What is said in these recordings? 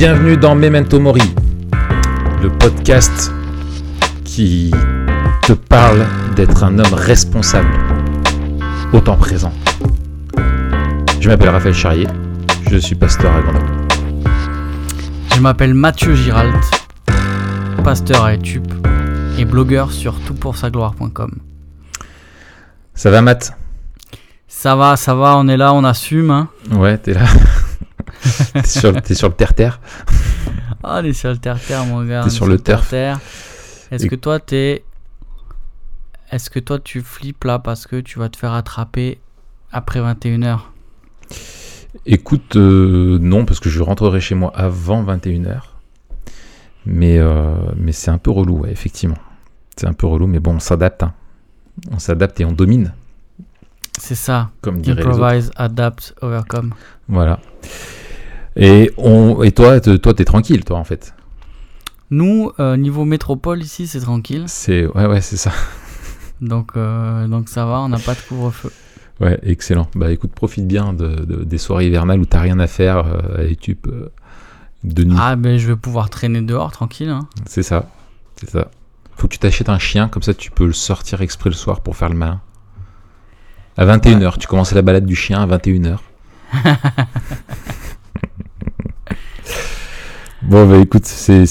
Bienvenue dans Memento Mori, le podcast qui te parle d'être un homme responsable au temps présent. Je m'appelle Raphaël Charrier, je suis pasteur à Grenoble. Je m'appelle Mathieu Giralt, pasteur à Etup et blogueur sur toutpoursagloire.com. Ça va Matt? Ça va, ça va, on est là, on assume. Hein. Ouais, t'es là. t'es sur, sur le terre-terre. Ah, on est sur le terre-terre, mon gars. T'es est sur le turf. terre-terre. Est-ce Et- que toi, t'es. Est-ce que toi, tu flippes là parce que tu vas te faire attraper après 21h Écoute, euh, non, parce que je rentrerai chez moi avant 21h. Mais, euh, mais c'est un peu relou, ouais, effectivement. C'est un peu relou, mais bon, on s'adapte. hein. On s'adapte et on domine, C'est ça. comme. Improvise, adapt, overcome. Voilà. Et, on, et toi, te- toi, t'es tranquille, toi, en fait. Nous, euh, niveau métropole ici, c'est tranquille. C'est ouais, ouais, c'est ça. Donc, euh, donc ça va, on n'a pas de couvre-feu. Ouais, excellent. Bah, écoute, profite bien de, de- des soirées hivernales où t'as rien à faire euh, et tu peux de nuit. Ah, ben je vais pouvoir traîner dehors tranquille. Hein. C'est ça, c'est ça. Faut que tu t'achètes un chien, comme ça tu peux le sortir exprès le soir pour faire le malin. À 21h, tu commences la balade du chien à 21h. bon, bah écoute, c'est-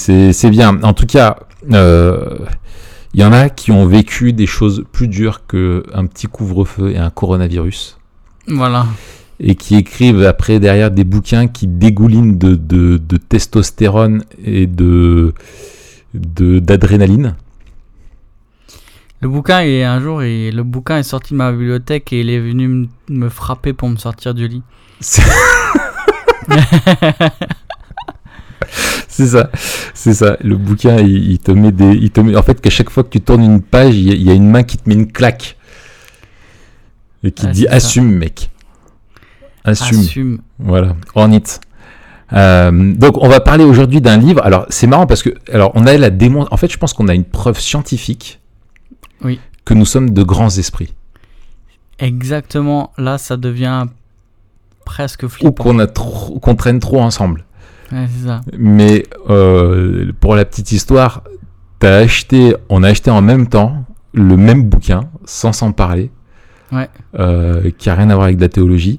bien. En tout cas, euh, il y en a qui ont vécu des choses plus dures qu'un petit couvre-feu et un coronavirus. Voilà. Et qui écrivent après derrière des bouquins qui dégoulinent de, de- de testostérone et de de- d'adrénaline. Le bouquin, est un jour, il- le bouquin est sorti de ma bibliothèque et il est venu me frapper pour me sortir du lit. C'est ça, c'est ça. Le bouquin, il, il te met des, il te met, en fait, qu'à chaque fois que tu tournes une page, il y, a- il y a une main qui te met une claque et qui te Ah, dit ça. assume, mec, assume. Assume. Voilà, on it. Euh, donc, on va parler aujourd'hui d'un livre. Alors, c'est marrant parce que, alors, on a la démon. En fait, je pense qu'on a une preuve scientifique Oui. que nous sommes de grands esprits Exactement. Là, ça devient presque ou flippant. qu'on trop, qu'on traîne trop ensemble. Ouais, c'est ça. Mais euh, pour la petite histoire, t'as acheté, on a acheté en même temps le même bouquin, sans s'en parler, Ouais. euh, qui a rien à voir avec de la théologie,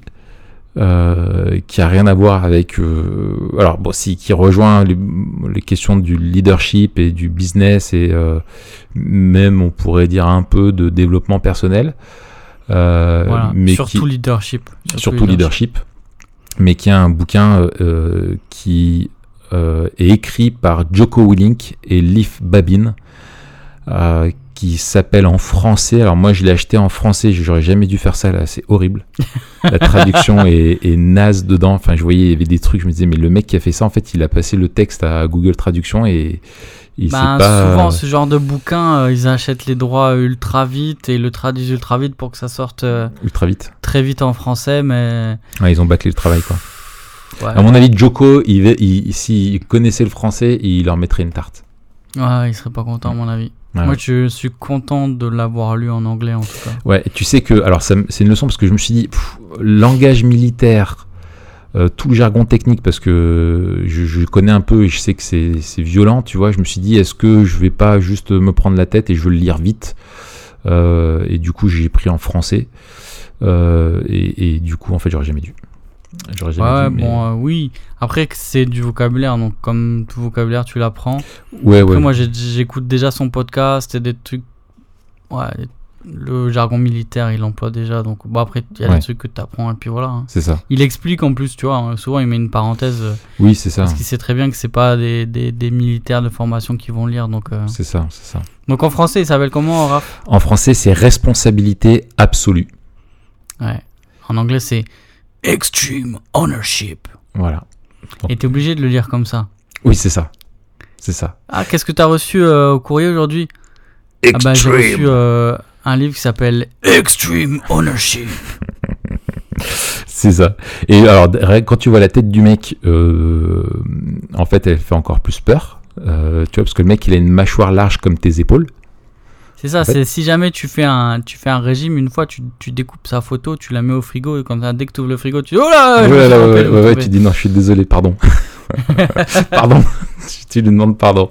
euh, qui a rien à voir avec, euh, alors bon, si qui rejoint les, les questions du leadership et du business et euh, même on pourrait dire un peu de développement personnel, euh, Voilà. mais surtout qui, leadership. surtout leadership, mais qui a un bouquin euh, qui euh, est écrit par Joko Willink et Leif Babin, euh, qui s'appelle en français. Alors moi, je l'ai acheté en français. J'aurais jamais dû faire ça là. C'est horrible. La traduction est, est naze dedans. Enfin, je voyais il y avait des trucs. Je me disais, mais le mec qui a fait ça, en fait, il a passé le texte à Google Traduction et il Ben, sait pas. souvent, ce genre de bouquin, euh, ils achètent les droits ultra vite et le traduisent ultra vite pour que ça sorte euh, ultra vite. très vite en français, mais. Ouais, ils ont bâclé le travail, quoi. Ouais, À mon avis, Joko, il, va- il- s'il connaissait le français, il leur mettrait une tarte. ouais il serait pas content, à mon avis. Moi, je suis content de l'avoir lu en anglais, en tout cas. Ouais, tu sais que, alors c'est une leçon parce que je me suis dit, pff, langage militaire, euh, tout le jargon technique, parce que je, je connais un peu et je sais que c'est c'est violent, tu vois, je me suis dit, est-ce que je vais pas juste me prendre la tête et je veux le lire vite? Euh, Et du coup, j'ai pris en français. Euh, et, et du coup, en fait, j'aurais jamais dû. J'aurais jamais Ouais, mais- bon, euh, oui. Après, c'est du vocabulaire, donc comme tout vocabulaire, tu l'apprends. ouais, Après, ouais. moi, j'écoute déjà son podcast et des trucs. Ouais, le jargon militaire, il l'emploie déjà. Donc, bon, après, il y a Ouais. des trucs que tu apprends et puis voilà. hein. C'est ça. Il explique en plus, tu vois. hein, souvent, il met une parenthèse euh, Oui, c'est ça. parce qu'il sait très bien que c'est pas des, des, des militaires de formation qui vont lire. Donc, euh. C'est ça, c'est ça. donc en français, il s'appelle comment, Raph? En français, c'est responsabilité absolue. Ouais. En anglais, c'est Extreme Ownership. Voilà. Et t'es obligé de le lire comme ça. Oui, c'est ça. C'est ça. Ah, qu'est-ce que t'as reçu euh, au courrier aujourd'hui? Ah bah j'ai reçu euh, un livre qui s'appelle Extreme Ownership. C'est ça. Et alors, quand tu vois la tête du mec, euh, en fait, elle fait encore plus peur. Euh, tu vois, parce que le mec, il a une mâchoire large comme tes épaules. C'est ça, En fait- c'est si jamais tu fais un, tu fais un régime, une fois tu, tu découpes sa photo, tu la mets au frigo et comme ça, dès que tu ouvres le frigo, tu dis Oh là, Ouais, ouais, ouais, ouais, retrouver. tu dis non, je suis désolé, pardon. pardon. tu lui demandes pardon.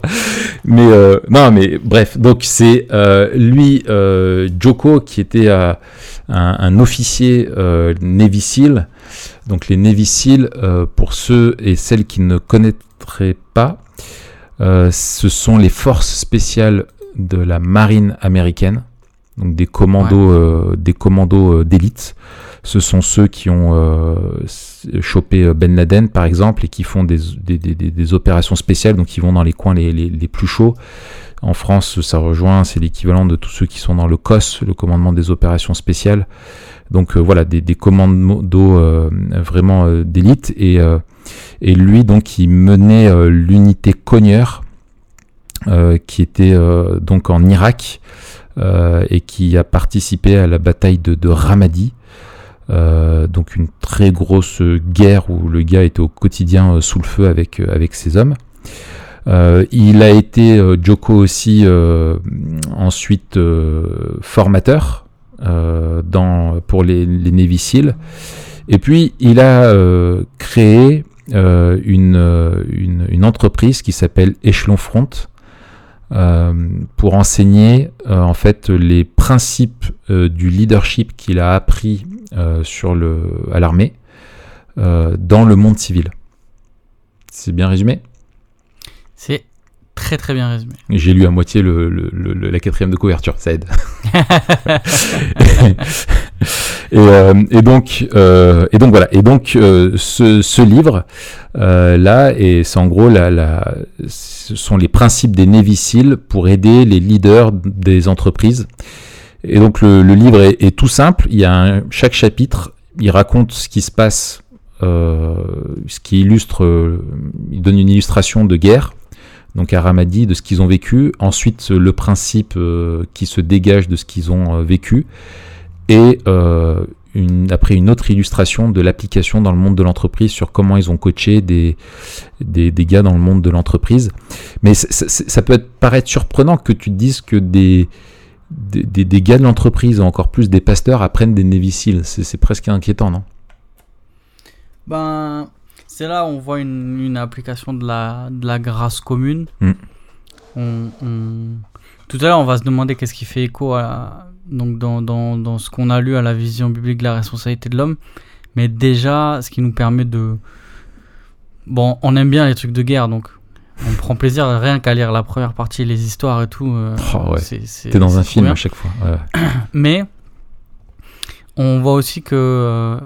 Mais euh, non, mais bref, donc c'est euh, lui, euh, Joko, qui était un, un officier euh, Navy SEAL. Donc les Navy SEAL, pour ceux et celles qui ne connaîtraient pas, ce sont les forces spéciales de la marine américaine, donc des commandos, euh, des commandos euh, d'élite. Ce sont ceux qui ont euh, chopé Ben Laden, par exemple, et qui font des, des, des- des- des opérations spéciales, donc ils vont dans les coins les, les- les plus chauds. En France, ça rejoint, c'est l'équivalent de tous ceux qui sont dans le COS, le commandement des opérations spéciales. Donc euh, voilà, des, des commandos euh, vraiment euh, d'élite. Et, et lui, donc, il menait l'unité Cogneur, qui était euh, donc en Irak euh, et qui a participé à la bataille de, de Ramadi. Euh, donc une très grosse guerre où le gars était au quotidien euh, sous le feu avec, euh, avec ses hommes. Euh, il a été, euh, Joko aussi, euh, ensuite euh, formateur euh, dans, pour les, les Navy. Et puis, il a euh, créé euh, une, euh, une, une entreprise qui s'appelle Echelon Front euh, pour enseigner euh, en fait les principes euh, du leadership qu'il a appris euh, sur le, à l'armée euh, dans le monde civil. C'est bien résumé? C'est très très bien résumé. J'ai lu à moitié le- le- le- la quatrième de couverture, ça aide. et, euh, et donc, euh, et donc voilà. Et donc euh, ce, ce livre euh, là, et c'est en gros la, la, ce sont les principes des Seals pour aider les leaders des entreprises. Et donc le, le livre est, est tout simple. Il y a un- chaque chapitre, il raconte ce qui se passe, euh, ce qui illustre, euh, il donne une illustration de guerre donc à Ramadi, de ce qu'ils ont vécu, ensuite le principe euh, qui se dégage de ce qu'ils ont vécu, et euh, une, après une autre illustration de l'application dans le monde de l'entreprise sur comment ils ont coaché des, des, des gars dans le monde de l'entreprise. Mais ça peut être, paraître surprenant que tu te dises que des, des, des- gars de l'entreprise, encore plus des pasteurs, apprennent des Seals. C'est presque inquiétant, non? Ben, c'est là où on voit une, une application de la, de la grâce commune. Mm. On, on- Tout à l'heure, on va se demander qu'est-ce qui fait écho à, donc dans, dans, dans ce qu'on a lu à la vision biblique de la responsabilité de l'homme. Mais déjà, ce qui nous permet de... Bon, on aime bien les trucs de guerre, donc on prend plaisir rien qu'à lire la première partie, les histoires et tout. euh, Oh ouais. T'es dans un film bien. à chaque fois. ouais. Mais on voit aussi que euh,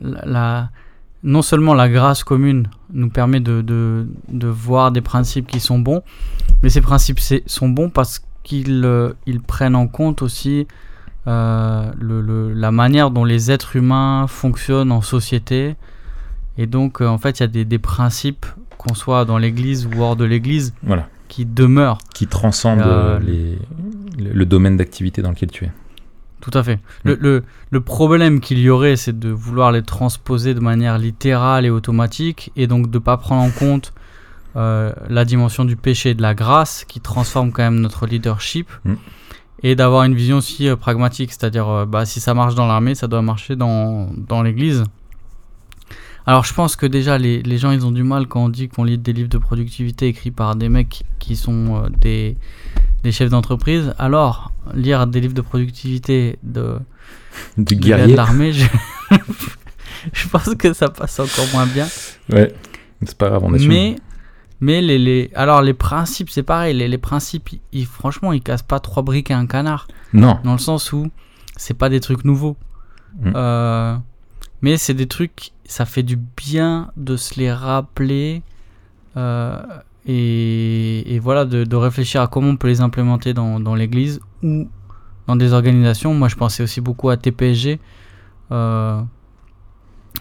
la, la- non seulement la grâce commune nous permet de, de, de voir des principes qui sont bons, mais ces principes sont bons parce qu'ils euh, ils prennent en compte aussi euh, le, le- la manière dont les êtres humains fonctionnent en société. Et donc, euh, en fait, il y a des, des principes, qu'on soit dans l'église ou hors de l'église, Voilà. qui demeurent. Qui transcende les, le le domaine d'activité dans lequel tu es. Tout à fait. Le, le, le problème qu'il y aurait, c'est de vouloir les transposer de manière littérale et automatique, et donc de ne pas prendre en compte euh, la dimension du péché et de la grâce, qui transforme quand même notre leadership, Mm. et d'avoir une vision aussi euh, pragmatique, c'est-à-dire euh, bah, si ça marche dans l'armée, ça doit marcher dans, dans l'église. Alors je pense que déjà les, les gens ils ont du mal quand on dit qu'on lit des livres de productivité écrits par des mecs qui, sont des, des chefs d'entreprise. Alors lire des livres de productivité de, Du de l'armée, je... je pense que ça passe encore moins bien. Ouais. C'est pas grave, on assume. Mais, mais les, les, alors les principes, c'est pareil. Les, les principes, ils, ils- franchement, ils cassent pas trois briques à un canard. Non. Dans le sens où c'est pas des trucs nouveaux. Mm. Euh, mais c'est des trucs, ça fait du bien de se les rappeler. euh, et, et voilà, de, de réfléchir à comment on peut les implémenter dans, dans l'église ou dans des organisations. Moi, je pensais aussi beaucoup à TPSG, euh,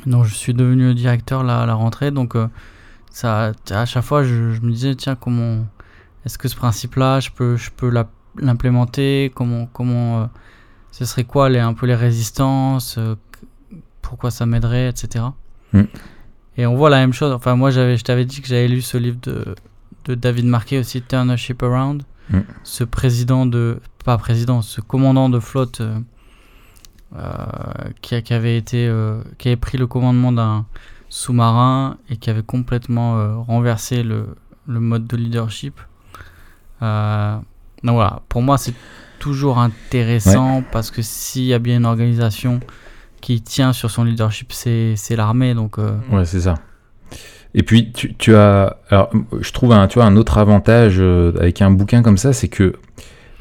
dont je suis devenu le directeur là, à la rentrée. Donc, euh, ça, à chaque fois, je, je me disais, tiens, comment est-ce que ce principe-là, je peux, je peux l'implémenter? Comment, comment, euh, ce serait quoi les, un peu les résistances euh, Pourquoi ça m'aiderait, etc. Mm. Et on voit la même chose. Enfin, moi, j'avais, je t'avais dit que j'avais lu ce livre de, de David Marquet aussi, Turn a Ship Around. Mm. ce président de. Pas président, ce commandant de flotte euh, qui, avait été. qui avait pris le commandement d'un sous-marin et qui avait complètement euh, renversé le, le mode de leadership. Euh, donc voilà, pour moi, c'est toujours intéressant parce que s'il y a bien une organisation qui tient sur son leadership, c'est c'est l'armée. Donc, euh, Ouais, c'est ça. Et puis, tu, tu as. Alors, je trouve un, tu vois, un autre avantage euh, avec un bouquin comme ça, c'est que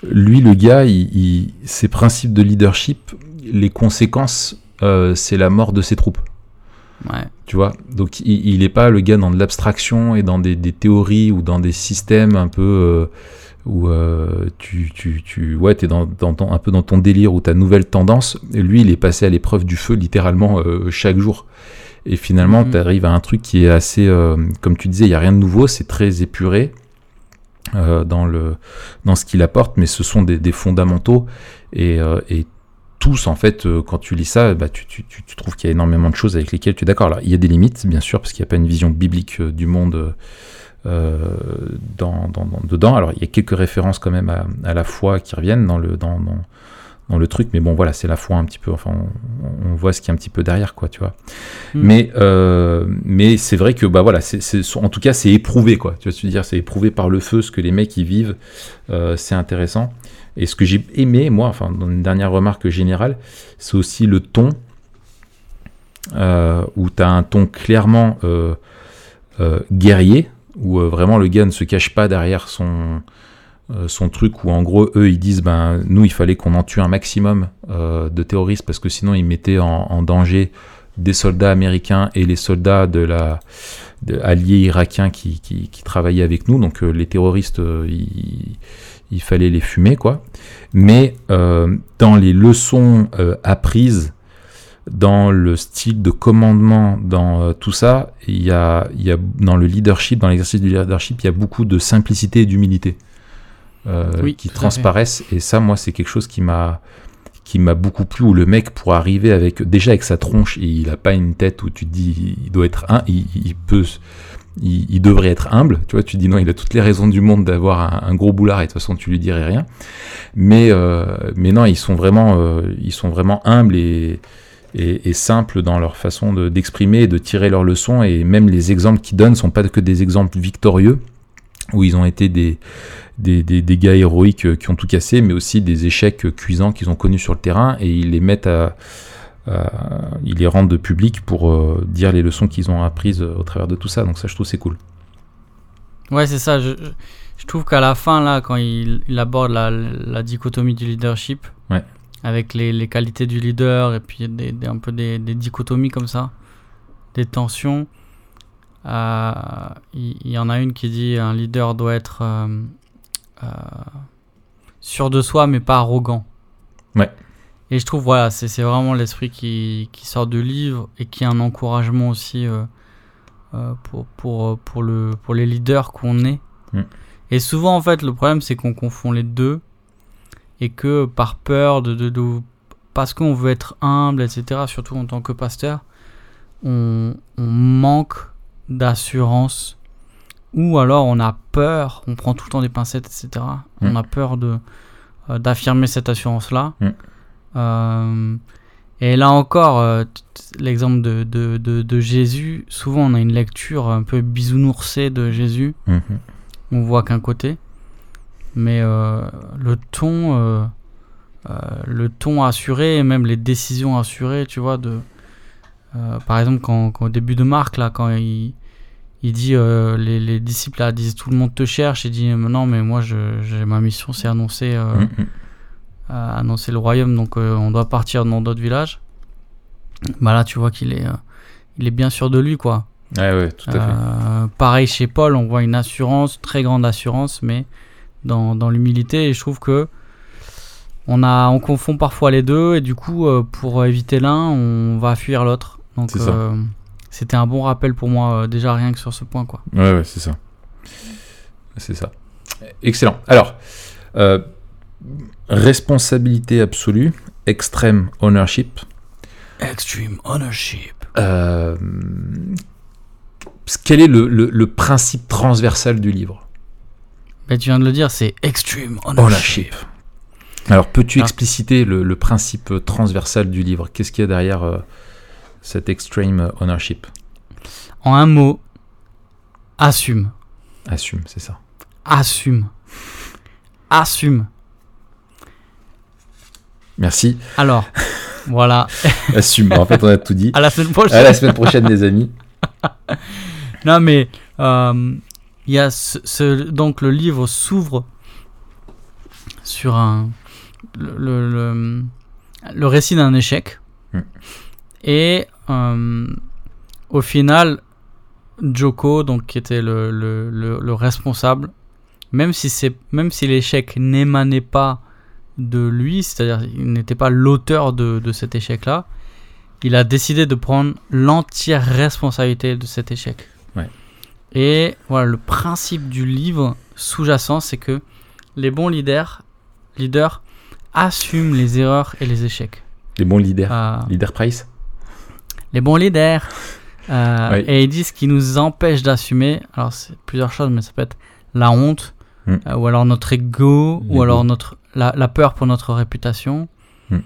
lui, le gars, il, il- ses principes de leadership, les conséquences, euh, c'est la mort de ses troupes. ouais. Tu vois Donc, il, il est pas le gars dans de l'abstraction et dans des, des théories ou dans des systèmes un peu. euh, où euh, tu, tu, tu ouais, es dans, dans ton- un peu dans ton délire ou ta nouvelle tendance. Et lui, il est passé à l'épreuve du feu littéralement euh, chaque jour. Et finalement, Mhm. tu arrives à un truc qui est assez, comme tu disais, il n'y a rien de nouveau, c'est très épuré dans, le, dans ce qu'il apporte, mais ce sont des, des fondamentaux. Et, et tous, en fait, euh, quand tu lis ça, bah, tu, tu, tu, tu trouves qu'il y a énormément de choses avec lesquelles tu es d'accord. Alors, il y a des limites, bien sûr, parce qu'il n'y a pas une vision biblique euh, du monde euh, dans, dans- dans- dedans. Alors, il y a quelques références quand même à, à la foi qui reviennent dans le, dans, le truc, mais bon, voilà, c'est la foi un petit peu. Enfin, on, on voit ce qu'il y a un petit peu derrière, quoi, tu vois. Mm. Mais, euh, mais c'est vrai que, bah voilà, c'est, c'est- en tout cas, c'est éprouvé, quoi. Tu je veux dire, c'est éprouvé par le feu, ce que les mecs y vivent, euh, c'est intéressant. Et ce que j'ai aimé, moi, enfin, dans une dernière remarque générale, c'est aussi le ton, euh, où tu as un ton clairement euh, euh, guerrier, où vraiment le gars ne se cache pas derrière son, truc, où en gros, eux, ils disent, ben, nous, il fallait qu'on en tue un maximum de terroristes, parce que sinon, ils mettaient en, en danger des soldats américains et les soldats de la de- alliés irakiens qui, qui, qui travaillaient avec nous. Donc euh, les terroristes, euh, il, il fallait les fumer, quoi. Mais euh, dans les leçons apprises, dans le style de commandement, dans tout ça, il y a, il y a dans le leadership, dans l'exercice du leadership, il y a beaucoup de simplicité et d'humilité Oui, qui transparaissent. Et ça, moi, c'est quelque chose qui m'a qui m'a beaucoup plu où le mec pour arriver avec déjà avec sa tronche il a pas une tête où tu dis il doit être un il, peut il, devrait être humble. Tu vois tu dis non il a toutes les raisons du monde d'avoir un, gros boulard et de toute façon tu lui dirais rien. Mais euh, non ils sont vraiment euh, ils sont vraiment humbles et et, simples dans leur façon de- d'exprimer et de tirer leurs leçons. Et même les exemples qu'ils donnent sont pas que des exemples victorieux où ils ont été des, des, des, des gars héroïques euh, qui ont tout cassé, mais aussi des échecs cuisants qu'ils ont connus sur le terrain, et ils les mettent à, à- ils les rendent publics pour euh, dire les leçons qu'ils ont apprises euh, au travers de tout ça. Donc ça, je trouve c'est cool. Ouais, c'est ça. Je, trouve qu'à la fin, là, quand il, il aborde la, la dichotomie du leadership, Ouais. avec les, les qualités du leader et puis des, un peu des, des dichotomies comme ça, des tensions, il, y en a une qui dit un leader doit être euh, sûr de soi mais pas arrogant. Ouais. Et je trouve, voilà, c'est c'est vraiment l'esprit qui, qui sort du livre et qui est un encouragement aussi euh, euh, pour, pour, pour, le, pour les leaders qu'on est. Mm. Et souvent, en fait, le problème, c'est qu'on confond les deux et que par peur de. de, de- parce qu'on veut être humble, etc., surtout en tant que pasteur, on, on manque d'assurance ou alors on a peur, on prend tout le temps des pincettes, etc. On Mm. a peur de euh, d'affirmer cette assurance-là. Mm. Euh, et là encore, euh, l'exemple de, de, de, de Jésus, souvent on a une lecture un peu bisounoursée de Jésus, Mhm. on voit qu'un côté, mais le ton, le ton assuré et même les décisions assurées, tu vois, de, par exemple quand, quand au début de Marc là, quand il il dit euh, les, les disciples là disent tout le monde te cherche, il dit non mais moi j'ai ma mission c'est annoncer euh, Mhm. à annoncer le royaume, donc euh, on doit partir dans d'autres villages. Bah là, tu vois qu'il est, euh, il est bien sûr de lui, quoi. Ouais, ouais, tout à fait. Euh, pareil chez Paul, on voit une assurance, très grande assurance, mais dans, dans l'humilité. Et je trouve que on a, on confond parfois les deux, et du coup, euh, pour éviter l'un, on va fuir l'autre. Donc, C'est ça. C'était un bon rappel pour moi, euh, déjà rien que sur ce point, quoi. Ouais, ouais, c'est ça. C'est ça. Excellent. Alors, euh, responsabilité absolue, extreme ownership. Extreme ownership. Euh, quel est le, le- le principe transversal du livre? Ben, tu viens de le dire, c'est extreme ownership. Ownership. Alors, peux-tu Ah. expliciter le, le principe transversal du livre? Qu'est-ce qu'il y a derrière euh, cet extreme ownership En un mot, assume. Assume, c'est ça. Assume. Assume. Merci. Alors, voilà. Assume. en fait, on a tout dit. À la semaine À prochaine. la semaine prochaine, les amis. Non, mais euh, il y a ce, ce- donc le livre s'ouvre sur un le, le, le- le récit d'un échec Hmm. et au final Joko donc qui était le, le, le, le responsable même si c'est même si l'échec n'émanait pas de lui c'est-à-dire il n'était pas l'auteur de, de cet échec là il a décidé de prendre l'entière responsabilité de cet échec Ouais. et voilà le principe du livre sous-jacent c'est que les bons leaders leaders assument les erreurs et les échecs Les bons leaders. Euh, Leader Price? Les bons leaders. Euh, Oui. Et ils disent ce qui nous empêche d'assumer. Alors, c'est plusieurs choses, mais ça peut être la honte, Mm. euh, ou alors notre ego, ou alors notre, la, la peur pour notre réputation. Mm.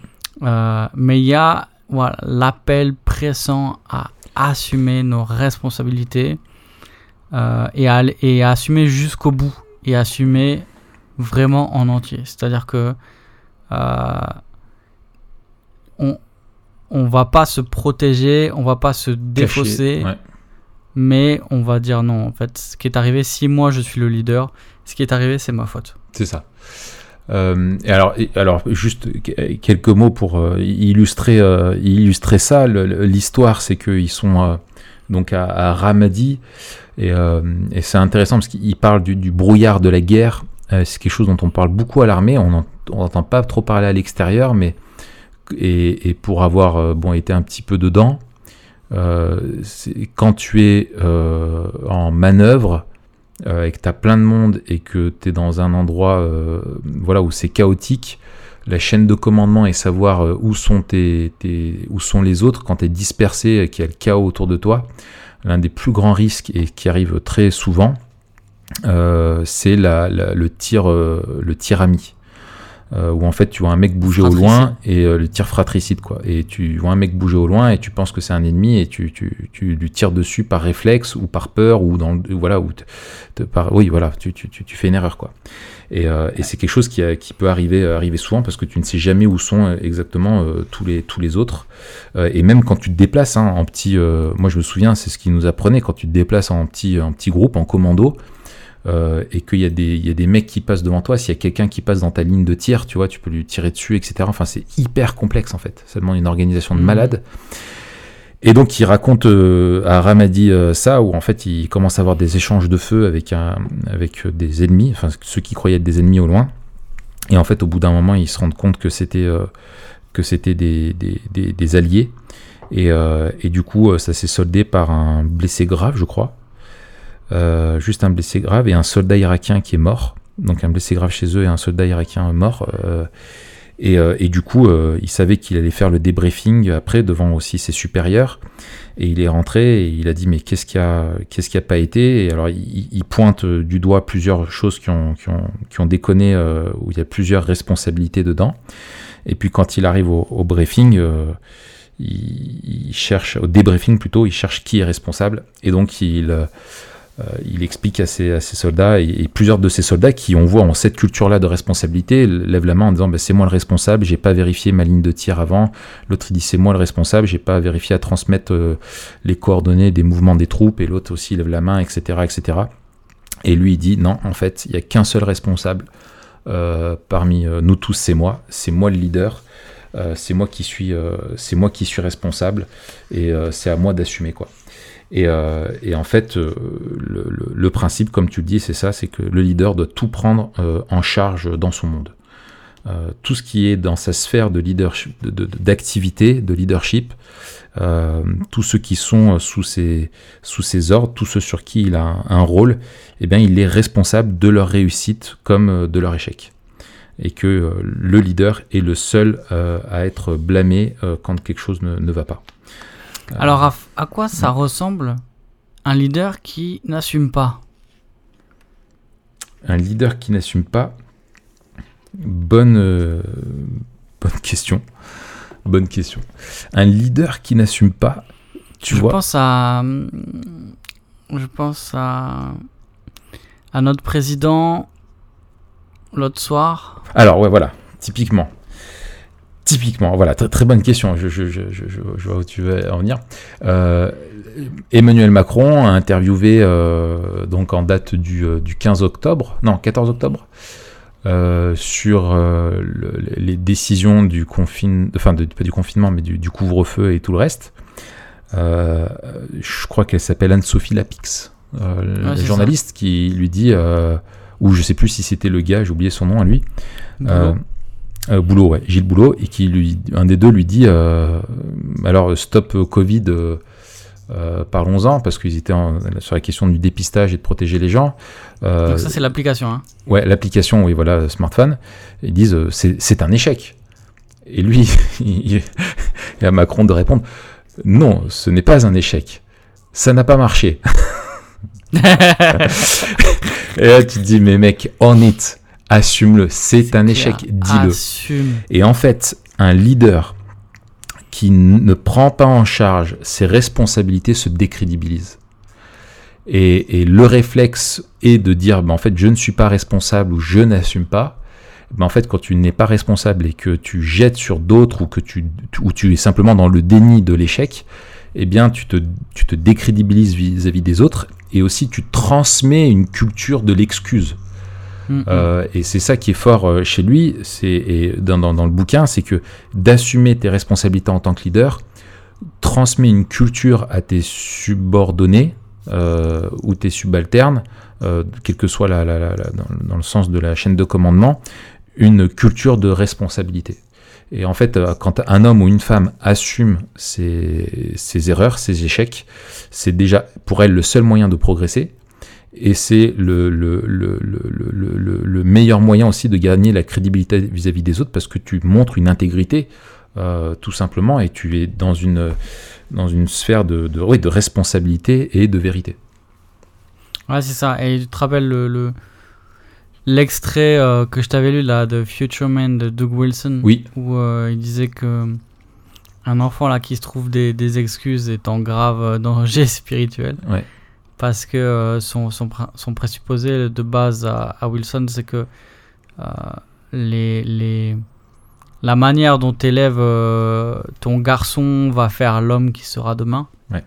Euh, mais il y a voilà, l'appel pressant à assumer nos responsabilités et, à, et à assumer jusqu'au bout et à assumer vraiment en entier. C'est-à-dire que on, on va pas se protéger, on va pas se défausser. Ouais. mais on va dire non. En fait, ce qui est arrivé, si moi je suis le leader, ce qui est arrivé, c'est ma faute. C'est ça. Euh, et alors, et alors, juste que- quelques mots pour euh, illustrer, euh, illustrer ça. L'histoire, c'est qu'ils sont donc à, à Ramadi, et, et c'est intéressant parce qu'ils parlent du, du brouillard de la guerre. C'est quelque chose dont on parle beaucoup à l'armée. On n'entend pas trop parler à l'extérieur, mais et, pour avoir euh, bon été un petit peu dedans, euh, quand tu es euh, en manœuvre et que tu as plein de monde et que tu es dans un endroit voilà, où c'est chaotique, la chaîne de commandement et savoir où, sont les autres quand tu es dispersé qu'il y a le chaos autour de toi, l'un des plus grands risques et qui arrive très souvent, c'est le, tir, le tir ami. Euh, où en fait tu vois un mec bouger au loin et euh, le tir fratricide quoi. Et tu vois un mec bouger au loin et tu penses que c'est un ennemi et tu, tu, tu lui tires dessus par réflexe ou par peur ou dans le- voilà ou te- te- par oui voilà tu, tu, tu, tu fais une erreur quoi. Et, euh, et c'est quelque chose qui, a- qui peut arriver arriver souvent parce que tu ne sais jamais où sont euh, exactement euh, tous les tous les autres. Euh, et même quand tu te déplaces hein, en petit euh, moi je me souviens c'est ce qu'ils nous apprenait quand tu te déplaces en petit en petit groupe en commando euh, et qu'il y, a des- il y a des mecs qui passent devant toi, s'il y a quelqu'un qui passe dans ta ligne de tir, tu vois, tu peux lui tirer dessus, etc. Enfin, c'est hyper complexe en fait. Ça demande une organisation de Mhm. malade. Et donc, il raconte euh, à Ramadi euh, ça, où en fait, il commence à avoir des échanges de feu avec, un, avec des ennemis, enfin, ceux qui croyaient être des ennemis au loin. Et en fait, au bout d'un moment, ils se rendent compte que c'était euh, que c'était des, des, des- des alliés. Et, et du coup, ça s'est soldé par un blessé grave, je crois. Euh, juste un blessé grave et un soldat irakien qui est mort. Donc un blessé grave chez eux et un soldat irakien mort. euh, et, euh, et du coup, il savait qu'il allait faire le débriefing après devant aussi ses supérieurs. Et il est rentré et il a dit mais qu'est-ce qui a qu'est-ce qui a pas été? Et alors il, pointe du doigt plusieurs choses qui ont qui ont, qui ont déconné où il y a plusieurs responsabilités dedans. Et puis quand il arrive au, au briefing, il, cherche au débriefing plutôt, il cherche qui est responsable. Et donc il il explique à ses, à ses soldats, et, plusieurs de ces soldats qui, on voit, ont cette culture-là de responsabilité, lèvent la main en disant bah, C'est moi le responsable, j'ai pas vérifié ma ligne de tir avant. L'autre, il dit C'est moi le responsable, j'ai pas vérifié à transmettre euh, les coordonnées des mouvements des troupes, et l'autre aussi lève la main, etc. etc. Et lui, dit Non, en fait, il y a qu'un seul responsable euh, parmi euh, nous tous, c'est moi, c'est moi le leader. Euh, c'est moi qui suis, euh, c'est moi qui suis responsable et euh, c'est à moi d'assumer quoi. Et, euh, et en fait, euh, le, le- le principe, comme tu le dis, c'est ça, c'est que le leader doit tout prendre euh, en charge dans son monde. Euh, tout ce qui est dans sa sphère de leadership, de- de- d'activité, de, leadership, tous ceux qui sont sous ses, sous ses ordres, tous ceux sur qui il a un, un rôle, eh bien, il est responsable de leur réussite comme de leur échec. Et que le leader est le seul euh, à être blâmé euh, quand quelque chose ne, ne va pas. Euh, Alors, à, à quoi ça ressemble un leader qui n'assume pas? Un leader qui n'assume pas? Bonne, euh, bonne question. Bonne question. Un leader qui n'assume pas. Tu je vois? pense à. Je pense à. À notre président l'autre soir. Alors, ouais, voilà. Typiquement. Typiquement, voilà, très, très bonne question. Je, je, je, je, je vois où tu veux en venir. Euh, Emmanuel Macron a interviewé, euh, donc en date du, euh, du 15 octobre, non, 14 octobre, euh, sur le- les décisions du confine, enfin de- pas du confinement, mais du, du couvre-feu et tout le reste. Je crois qu'elle s'appelle Anne-Sophie Lapix, la Ouais, journaliste qui lui dit, ou je sais plus si c'était le gars, j'ai oublié son nom à lui, euh, Boulot, ouais, Gilles Boulot, et qui lui, un des deux lui dit, euh, alors stop Covid, euh, parlons-en, parce qu'ils étaient en- sur la question du dépistage et de protéger les gens. Donc ça c'est l'application. Hein. Ouais, l'application, oui, voilà, smartphone. Ils disent c'est un échec. Et lui, il, il a Macron de répondre non, ce n'est pas un échec. Ça n'a pas marché. Et là, tu te dis mais mec, on it, assume-le. C'est un échec, dis-le. Et en fait, un leader qui ne prend pas en charge ses responsabilités se décrédibilise. Et, et le réflexe est de dire, ben, en fait, je ne suis pas responsable ou je n'assume pas. Ben, en fait, quand tu n'es pas responsable et que tu jettes sur d'autres ou que tu, ou tu es simplement dans le déni de l'échec, eh bien, tu te, tu te décrédibilises vis-à-vis des autres et aussi tu transmets une culture de l'excuse. Mm, mm. Euh, et c'est ça qui est fort euh, chez lui, c'est et dans, le bouquin, c'est que d'assumer tes responsabilités en tant que leader transmet une culture à tes subordonnés euh, ou tes subalternes, euh, quel que soit dans, le sens de la chaîne de commandement, une culture de responsabilité. Et en fait, quand un homme ou une femme assume ses erreurs, ses échecs, c'est déjà pour elle le seul moyen de progresser. Et c'est le, le, le, le, le, le- le meilleur moyen aussi de gagner la crédibilité vis-à-vis des autres parce que tu montres une intégrité euh, tout simplement et tu es dans une, dans une sphère de, de, oui, de responsabilité et de vérité. Ouais, c'est ça. Et tu te rappelles le, le- l'extrait euh, que je t'avais lu là de Future Man de Doug Wilson? Oui, où euh, il disait que un enfant là qui se trouve des, des excuses est en grave danger spirituel Ouais. Parce que euh, son, son, son présupposé de base à, à Wilson c'est que euh, les, les, la manière dont tu élèves ton garçon va faire l'homme qui sera demain. Ouais.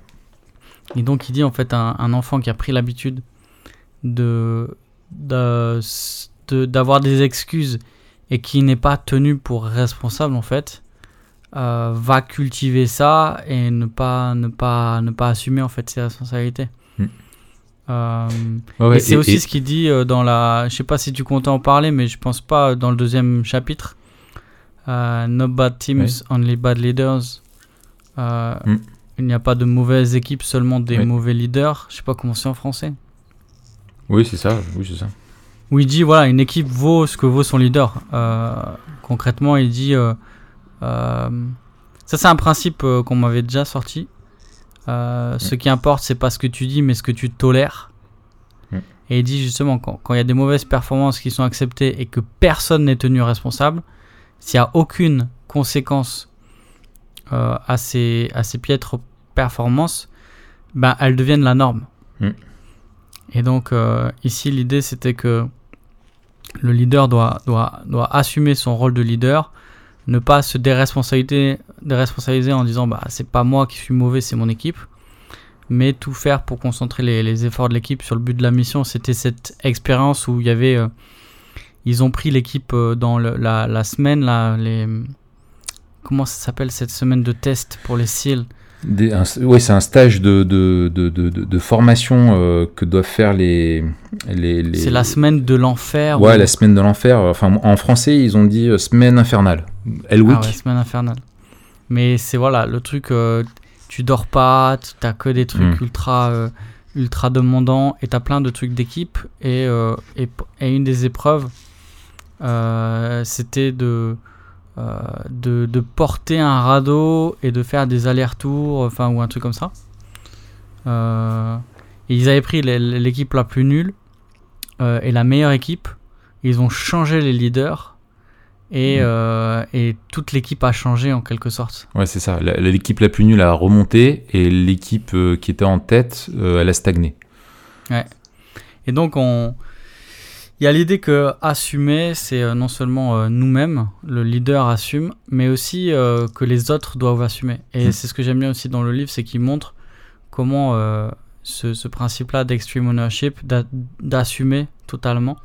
Et donc il dit en fait un, un enfant qui a pris l'habitude de de- de- d'avoir des excuses et qui n'est pas tenu pour responsable en fait euh, va cultiver ça et ne pas ne pas ne pas assumer en fait ses responsabilités. Euh, Ouais, ouais, et c'est aussi et- ce qu'il dit euh, dans la. Je sais pas si tu comptais en parler, mais je pense pas dans le deuxième chapitre. Euh, no bad teams, Ouais. only bad leaders. Euh, Mm. Il n'y a pas de mauvaises équipes, seulement des mauvais leaders. Je sais pas comment c'est en français. Oui, c'est ça. Oui, c'est ça. Où il dit voilà, une équipe vaut ce que vaut son leader. Concrètement, il dit. ça, c'est un principe qu'on m'avait déjà sorti. Euh, Ce qui importe, c'est pas ce que tu dis, mais ce que tu tolères. Mm. Et il dit justement, quand quand il y a des mauvaises performances qui sont acceptées et que personne n'est tenu responsable, s'il n'y a aucune conséquence euh, à, ces, à ces piètres performances, ben, elles deviennent la norme. Mm. Et donc, euh, ici, l'idée, c'était que le leader doit, doit, doit assumer son rôle de leader, ne pas se déresponsabiliser, déresponsabiliser en disant bah, c'est pas moi qui suis mauvais, c'est mon équipe, mais tout faire pour concentrer les, les efforts de l'équipe sur le but de la mission. C'était cette expérience où il y avait. euh, ils ont pris l'équipe euh, dans le- la, la semaine, là, les. Comment ça s'appelle cette semaine de test pour les SEAL ouais, c'est un stage de, de, de, formation euh, que doivent faire les. les, les- C'est la semaine de l'enfer. Ouais, ou- la semaine de l'enfer. Enfin, en français, ils ont dit semaine infernale. Hell Ah ouais, semaine infernale. Mais c'est voilà, le truc, euh, tu dors pas, t'as que des trucs Mm. ultra, euh, ultra demandants et t'as plein de trucs d'équipe. Et, euh, et, et une des épreuves, c'était de, de, de porter un radeau et de faire des allers-retours, enfin, ou un truc comme ça. Et ils avaient pris l'é- l'équipe la plus nulle est la meilleure équipe. Ils ont changé les leaders et, Mm. euh, et toute l'équipe a changé en quelque sorte. Ouais, c'est ça. L'équipe la plus nulle a remonté et l'équipe euh, qui était en tête, euh, elle a stagné. Et donc, on... il y a l'idée que assumer, c'est non seulement nous-mêmes, le leader assume, mais aussi que les autres doivent assumer. Et Mm. c'est ce que j'aime bien aussi dans le livre, c'est qu'il montre comment ce, ce principe-là d'extreme ownership, d'a- d'assumer totalement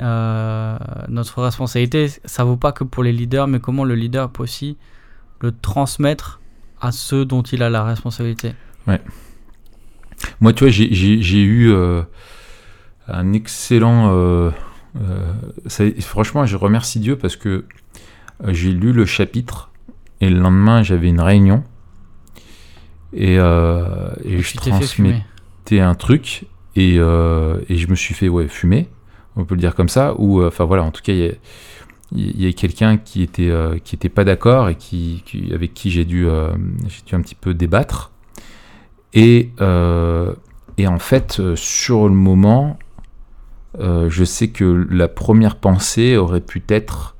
euh, notre responsabilité, ça vaut pas que pour les leaders, mais comment le leader peut aussi le transmettre à ceux dont il a la responsabilité. Moi, tu vois, j'ai- eu euh, un excellent. euh, ça- franchement, je remercie Dieu parce que j'ai lu le chapitre et le lendemain, j'avais une réunion et, euh, et je transmettais un truc et, et je me suis fait ouais, fumer, on peut le dire comme ça. Ou, euh, enfin voilà, en tout cas, il y a, il y a quelqu'un qui était, euh, qui était pas d'accord et qui, qui- avec qui j'ai dû, euh, j'ai dû un petit peu débattre. Et, euh, et en fait, sur le moment, je sais que la première pensée aurait pu être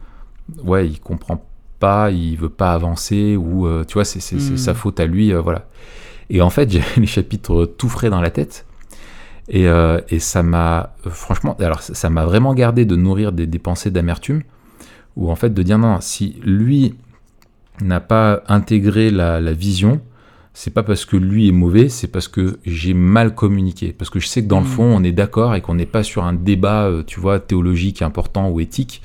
ouais, il comprend pas, il veut pas avancer, ou tu vois, c'est Hmm. sa faute à lui, voilà. Et en fait, j'ai les chapitres tout frais dans la tête. Et, euh, et ça m'a, franchement, alors ça m'a vraiment gardé de nourrir des, des pensées d'amertume, ou en fait de dire non, si lui n'a pas intégré la, la vision, c'est pas parce que lui est mauvais, c'est parce que j'ai mal communiqué. Parce que je sais que dans le Mm. fond, on est d'accord et qu'on n'est pas sur un débat, euh, tu vois, théologique important ou éthique.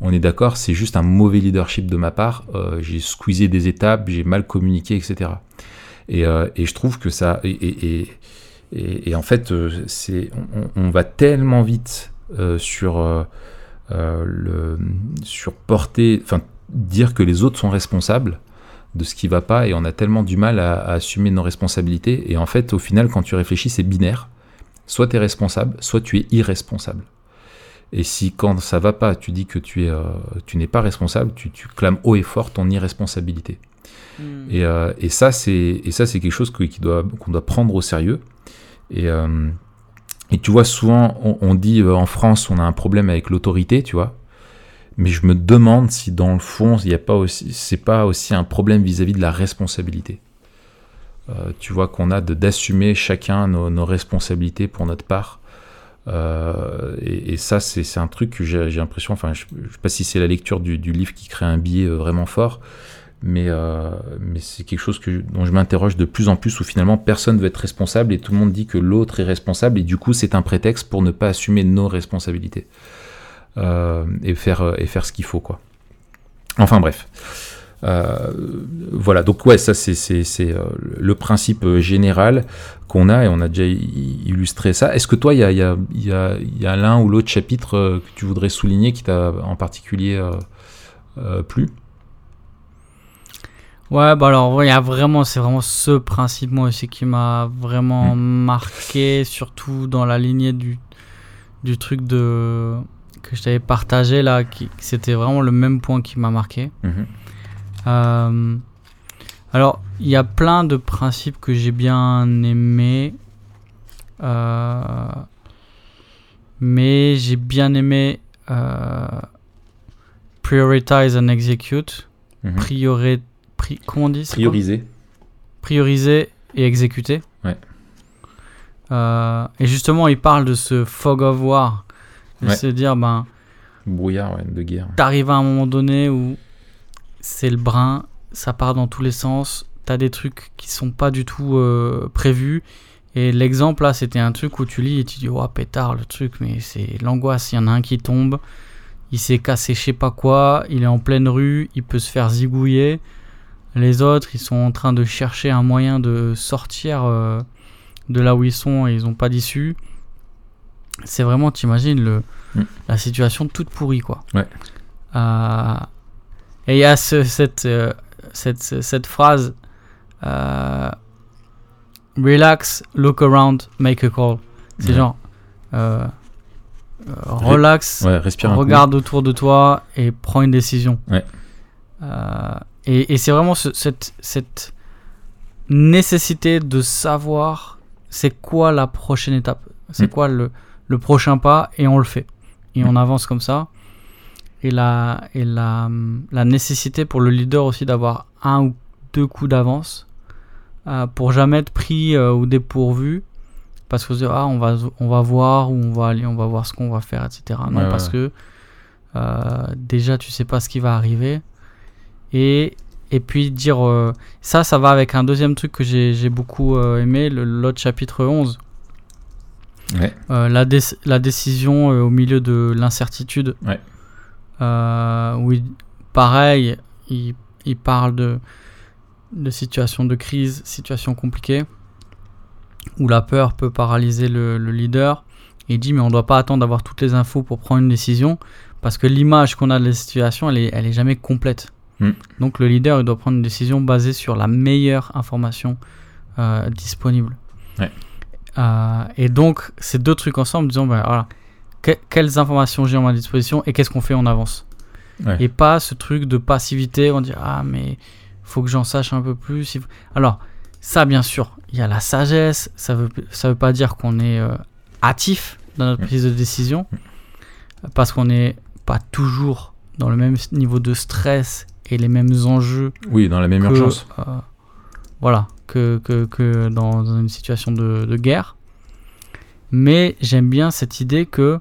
On est d'accord, c'est juste un mauvais leadership de ma part. Euh, j'ai squeezé des étapes, j'ai mal communiqué, etc. Et, euh, et je trouve que ça. Et, et, et, en fait, euh, c'est, on, on va tellement vite euh, sur, euh, le, sur porter. Enfin, dire que les autres sont responsables de ce qui va pas et on a tellement du mal à, à assumer nos responsabilités. Et en fait, au final, quand tu réfléchis, c'est binaire. Soit tu es responsable, soit tu es irresponsable. Et si quand ça va pas, tu dis que tu es, euh, tu n'es pas responsable, tu, tu clames haut et fort ton irresponsabilité. Et, euh, et ça, c'est et ça, c'est quelque chose que- qui doit qu'on doit prendre au sérieux. Et euh, et tu vois, souvent, on, dit euh, en France, on a un problème avec l'autorité, tu vois. Mais je me demande si dans le fond, il y a pas aussi, un problème vis-à-vis de la responsabilité. Euh, tu vois qu'on a d'assumer chacun nos, responsabilités pour notre part. Et, ça, c'est un truc que j'ai l'impression, enfin, je, je sais pas si c'est la lecture du, livre qui crée un biais vraiment fort, mais, euh, mais c'est quelque chose dont je m'interroge de plus en plus où finalement personne ne veut être responsable et tout le monde dit que l'autre est responsable et du coup c'est un prétexte pour ne pas assumer nos responsabilités Euh, et, faire, euh, et faire ce qu'il faut quoi. Enfin bref. Voilà, donc ouais, ça c'est le principe général qu'on a et on a déjà illustré ça. Est-ce que toi, il y a, y a, y a, l'un ou l'autre chapitre que tu voudrais souligner qui t'a en particulier plu? Ouais, bah alors, il y a vraiment, c'est vraiment ce principe, moi aussi, qui m'a vraiment marqué, surtout dans la lignée du, du truc de, que je t'avais partagé là, qui, c'était vraiment le même point qui m'a marqué. Mhm. Euh, alors, il y a plein de principes que j'ai bien aimés. Euh, mais j'ai bien aimé euh, Prioritize and Execute. Priori, pri- comment on dit Prioriser. Prioriser et exécuter. Ouais. Euh, et justement, il parle de ce fog of war. De Ouais. se dire, ben, Brouillard ouais, de guerre. t'arrives à un moment donné où c'est le brin, ça part dans tous les sens, t'as des trucs qui sont pas du tout euh, prévus. Et l'exemple là, c'était un truc où tu lis et tu dis, oh pétard, le truc, mais c'est l'angoisse. Il y en a un qui tombe, il s'est cassé je sais pas quoi, il est en pleine rue, il peut se faire zigouiller. Les autres, ils sont en train de chercher un moyen de sortir euh, de là où ils sont et ils ont pas d'issue. C'est vraiment, t'imagines, le, Mm. la situation toute pourrie, quoi. Ouais. Euh, et il y a ce- cette, euh, cette, cette phrase euh, Relax, look around, make a call. C'est Ouais. genre relax, Ouais, respire coup. regarde autour de toi et prends une décision. Ouais. Euh, et et c'est vraiment ce- cette, cette nécessité de savoir c'est quoi la prochaine étape, c'est Mm. quoi le, le prochain pas et on le fait. Et on avance comme ça. Et la, et la, la nécessité pour le leader aussi d'avoir un ou deux coups d'avance euh, pour jamais être pris euh, ou dépourvu parce que ah, on va on va voir où on va aller on va voir ce qu'on va faire etc non Ouais, parce ouais. que euh, déjà tu sais pas ce qui va arriver et et puis dire euh, ça ça va avec un deuxième truc que j'ai beaucoup euh, aimé le- l'autre chapitre 11 Ouais. Euh, la, dé- la décision euh, au milieu de l'incertitude Ouais. Où il- pareil il, il parle de de situations de crise situations compliquées où la peur peut paralyser le, le leader il dit mais on doit pas attendre d'avoir toutes les infos pour prendre une décision parce que l'image qu'on a de la situation elle est, elle est jamais complète Mm. donc le leader il doit prendre une décision basée sur la meilleure information euh, disponible Ouais. Euh, et donc ces deux trucs ensemble disons ben voilà que- quelles informations j'ai à ma disposition et qu'est-ce qu'on fait en avance? Ouais. et pas ce truc de passivité on dit ah mais faut que j'en sache un peu plus alors ça bien sûr il y a la sagesse ça veut ça veut pas dire qu'on est euh, hâtif dans notre Mm. prise de décision parce qu'on n'est pas toujours dans le même niveau de stress et les mêmes enjeux Oui, dans la même que, urgence. euh, voilà, que, que, que dans, une situation de, de guerre. Mais j'aime bien cette idée que,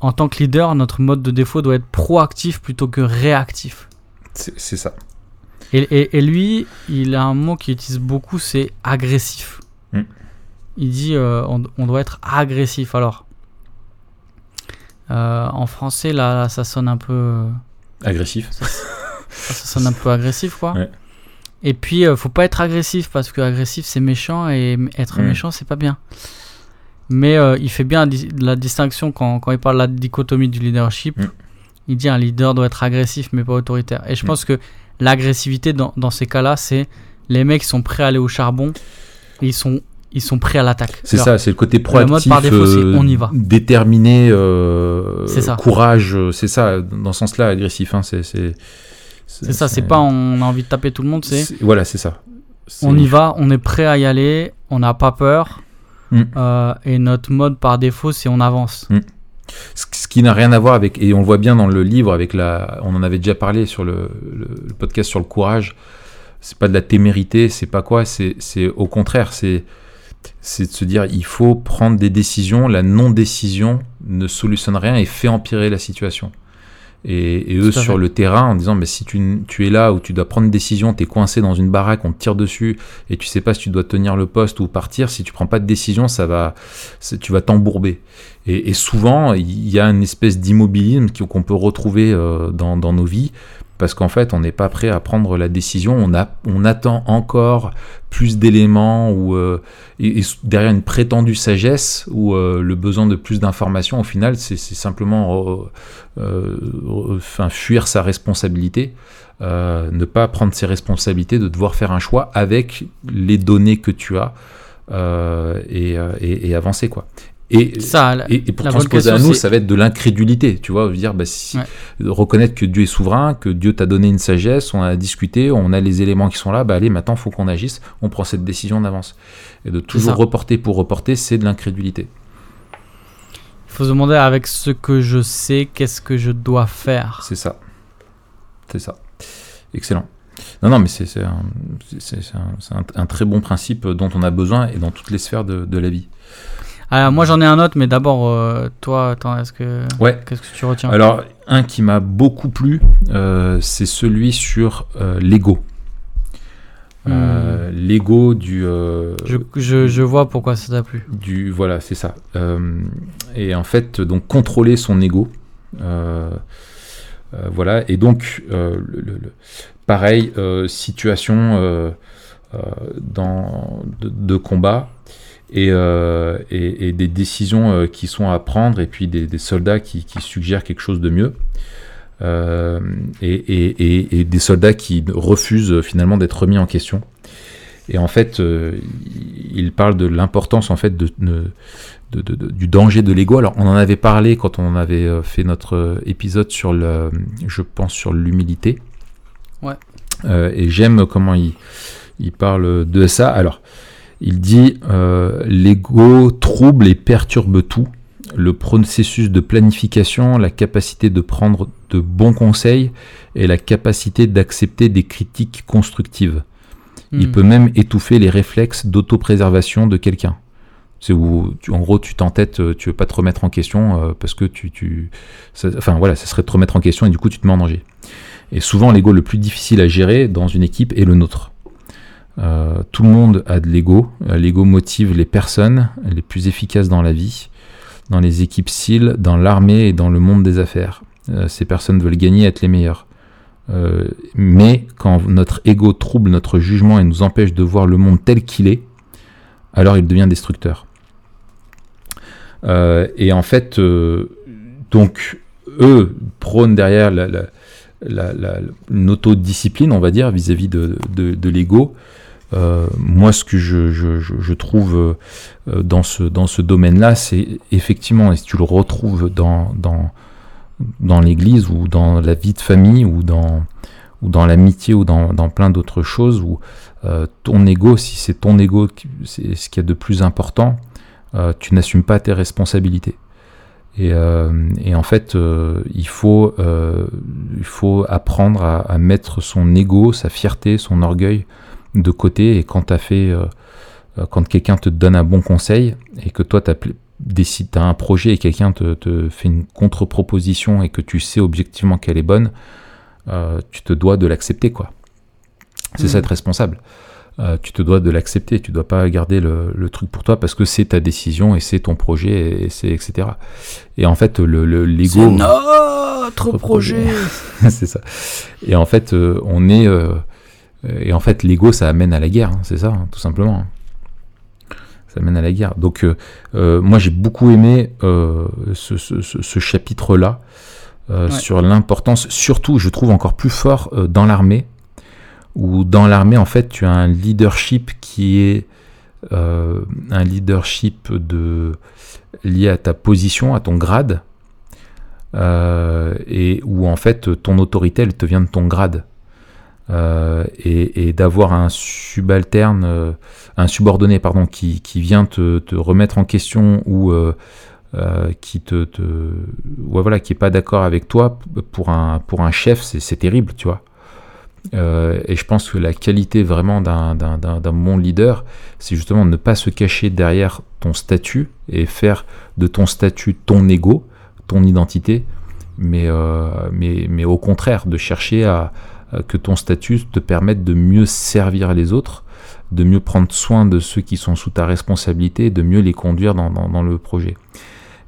en tant que leader, notre mode de défaut doit être proactif plutôt que réactif. C'est ça. Et, et- et lui, il a un mot qu'il utilise beaucoup, c'est agressif. Mm. Il dit euh, on, on doit être agressif. Alors, euh, en français, là, là, ça sonne un peu. Agressif. ça, ça sonne un peu agressif, quoi. Ouais. Et puis, euh, faut pas être agressif parce que agressif c'est méchant et être Mm. méchant c'est pas bien. Mais euh, il fait bien la dis- la distinction quand, quand il parle de la dichotomie du leadership. Mm. Il dit un leader doit être agressif mais pas autoritaire. Et je Mm. pense que l'agressivité dans, dans ces cas-là, c'est les mecs qui sont prêts à aller au charbon et ils sont, ils sont prêts à l'attaque. C'est ça, c'est le côté mode proactif, par défaut, euh, on y va. déterminé, euh, ça. courage, euh, c'est ça, dans ce sens-là, agressif. Hein, c'est c'est ça, c'est pas on a envie de taper tout le monde, c'est Voilà, c'est ça. On y va, on est prêt à y aller, on n'a pas peur. Mm. Euh, et notre mode par défaut, c'est on avance. Ce ce qui n'a rien à voir avec, et on le voit bien dans le livre, avec la, on en avait déjà parlé sur le, le- le podcast sur le courage. C'est pas de la témérité, c'est pas quoi, c'est c'est au contraire, c'est c'est de se dire il faut prendre des décisions. La non-décision ne solutionne rien et fait empirer la situation. Et, et eux sur le terrain en disant mais si tu, tu es là où tu dois prendre une décision, tu es coincé dans une baraque, on te tire dessus et tu sais pas si tu dois tenir le poste ou partir, si tu prends pas de décision, ça va, tu vas t'embourber. Et, et souvent, il y a une espèce d'immobilisme qu'on peut retrouver euh, dans, dans nos vies, parce qu'en fait, on n'est pas prêt à prendre la décision, on, a, on attend encore plus d'éléments, ou euh, et, derrière une prétendue sagesse, ou euh, le besoin de plus d'informations, au final, c'est simplement euh, enfin, fuir sa responsabilité. ne pas prendre ses responsabilités, de devoir faire un choix avec les données que tu as et, et- et avancer quoi. Et, Ça, la- et, et pour transposer à nous, ça va être de l'incrédulité, tu vois, dire, bah, si, Ouais. reconnaître que Dieu est souverain, que Dieu t'a donné une sagesse, on a discuté, on a les éléments qui sont là, bah allez, maintenant faut qu'on agisse, on prend cette décision d'avance. Et de toujours reporter pour reporter, c'est de l'incrédulité. il faut se demander avec ce que je sais, qu'est-ce que je dois faire? C'est ça. C'est ça. Excellent. Non, non, mais c'est un, très bon principe dont on a besoin et dans toutes les sphères de, de la vie. Alors, moi, j'en ai un autre, mais d'abord, euh, toi, attends, est-ce que. Ouais. Qu'est-ce que tu retiens? Alors, un qui m'a beaucoup plu, euh, c'est celui sur euh, l'ego. Euh, L'ego du, euh, je, je, je vois pourquoi ça t'a plu. du. Voilà, c'est ça. Euh, et en fait, donc, contrôler son ego. Voilà. Et donc, le, pareil, situation dans, de, de combat. Et, euh, et, et des décisions euh, qui sont à prendre, et puis des, des soldats qui, qui suggèrent quelque chose de mieux. Euh, et, des soldats qui refusent finalement d'être remis en question. Et en fait, euh, il parle de l'importance en fait de, de- de- de- du danger de l'ego. Alors, on en avait parlé quand on avait fait notre épisode sur le, je pense sur l'humilité. Ouais. Euh, et j'aime comment il, il parle de ça. Alors, il dit euh, l'ego trouble et perturbe tout. le processus de planification, la capacité de prendre de bons conseils et la capacité d'accepter des critiques constructives. Il Hmm. peut même étouffer les réflexes d'autopréservation de quelqu'un. C'est où, tu- en gros, tu t'entêtes, euh, tu veux pas te remettre en question euh, parce que tu, tu ça- enfin voilà, ça serait te remettre en question et du coup tu te mets en danger. Et souvent, l'ego le plus difficile à gérer dans une équipe est le nôtre. Euh, tout le monde a de l'ego. Euh, L'ego motive les personnes les plus efficaces dans la vie, dans les équipes SEAL, dans l'armée et dans le monde des affaires. Euh, ces personnes veulent gagner, être les meilleurs. Euh, mais quand notre ego trouble notre jugement et nous empêche de voir le monde tel qu'il est, alors il devient destructeur. Et en fait, donc, eux prônent derrière la, on va dire, vis-à-vis de l'ego. Euh, moi, ce que je, trouve euh, dans ce, dans ce domaine-là, c'est effectivement, et si tu le retrouves dans, dans, dans l'église ou dans la vie de famille ou dans, ou dans l'amitié ou dans, plein d'autres choses, où euh, ton ego, si c'est ton ego, c'est ce qu'il y a de plus important, tu n'assumes pas tes responsabilités. Et, en fait, il, faut, il faut apprendre à, à mettre son ego, sa fierté, son orgueil de côté. Et quand t'as fait, euh, euh, quand quelqu'un te donne un bon conseil et que toi t'as t'as un projet et quelqu'un te, te fait une contre-proposition et que tu sais objectivement qu'elle est bonne, euh, tu te dois de l'accepter, quoi. C'est Mhm. ça être responsable. Euh, tu te dois de l'accepter, tu dois pas garder le, le truc pour toi parce que c'est ta décision et c'est ton projet et c'est etc. Et en fait le le- l'ego notre Notre projet. c'est ça. Et en fait euh, on est et en fait l'ego ça amène à la guerre, hein, c'est ça hein, tout simplement. Ça amène à la guerre. Donc euh, euh, moi j'ai beaucoup aimé euh, ce, ce- ce- ce chapitre-là euh, Ouais. sur l'importance, surtout je trouve encore plus fort euh, dans l'armée, où dans l'armée en fait tu as un leadership qui est euh, un leadership de lié à ta position, à ton grade, euh, et où en fait ton autorité elle te vient de ton grade. Euh, et, d'avoir un subalterne, euh, un subordonné pardon, qui, qui vient te, remettre en question ou euh, qui te, ouais, voilà, qui est pas d'accord avec toi pour un pour un chef, c'est terrible, tu vois. Et je pense que la qualité vraiment d'un bon leader, c'est justement ne pas se cacher derrière ton statut et faire de ton statut ton ego, ton identité, mais, mais, mais au contraire, de chercher à que ton statut te permette de mieux servir les autres, de mieux prendre soin de ceux qui sont sous ta responsabilité, de mieux les conduire dans, dans- dans le projet.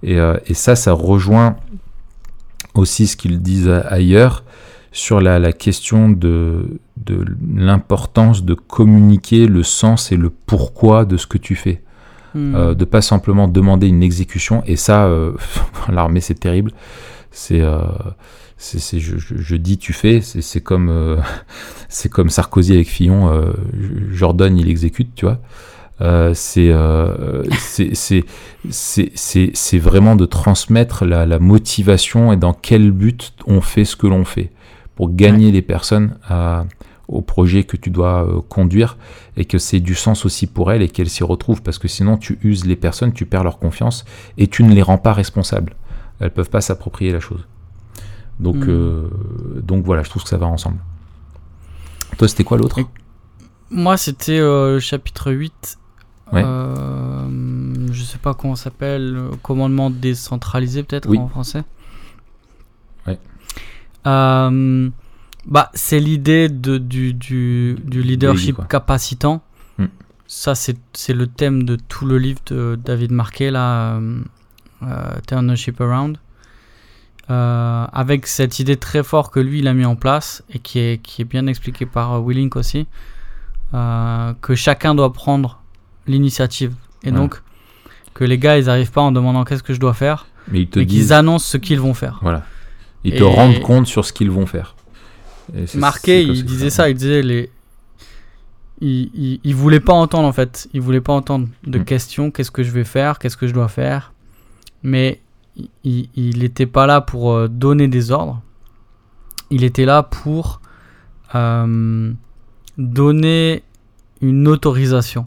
Et, euh, et ça, ça rejoint aussi ce qu'ils disent ailleurs sur la, la question de, de l'importance de communiquer le sens et le pourquoi de ce que tu fais. Hmm. Euh, de pas simplement demander une exécution et ça euh, l'armée c'est terrible c'est euh, c'est c'est- je, je- je dis tu fais c'est c'est comme euh, c'est comme Sarkozy avec Fillon euh, Jordan il exécute tu vois Euh, c'est euh, c'est c'est c'est c'est c'est vraiment de transmettre la, la motivation et dans quel but on fait ce que l'on fait pour gagner les personnes à, au projet que tu dois euh, conduire et que c'est du sens aussi pour elles et qu'elles s'y retrouvent parce que sinon tu uses les personnes, tu perds leur confiance et tu ne les rends pas responsables. Elles peuvent pas s'approprier la chose. Donc, Mm. euh, donc voilà, je trouve que ça va ensemble. Toi, c'était quoi l'autre? Moi, c'était euh, le chapitre 8. Ouais. Euh, je sais pas comment ça s'appelle. Commandement décentralisé, peut-être Oui. en français. Ouais. Euh, bah, c'est l'idée de, du, du, du leadership capacitant. Hmm. Ça, c'est le thème de tout le livre de David Marquet, là, Turn the Ship Around. Euh, avec cette idée très forte que lui il a mis en place et qui est, qui est bien expliquée par euh, Willink aussi, euh, que chacun doit prendre l'initiative. Et Ouais. donc, que les gars ils arrivent pas en demandant qu'est-ce que je dois faire, Mais ils te mais qu'ils disent, annoncent ce qu'ils vont faire. voilà, ils Et- te rendent compte sur ce qu'ils vont faire. Et c'est- Marqué, c'est il disait ça, il disait les. Il, il, il voulait pas entendre en fait, il voulait pas entendre de Mm. questions, qu'est-ce que je vais faire, qu'est-ce que je dois faire? Mais il- il, il était pas là pour euh, donner des ordres, il était là pour euh, donner une autorisation.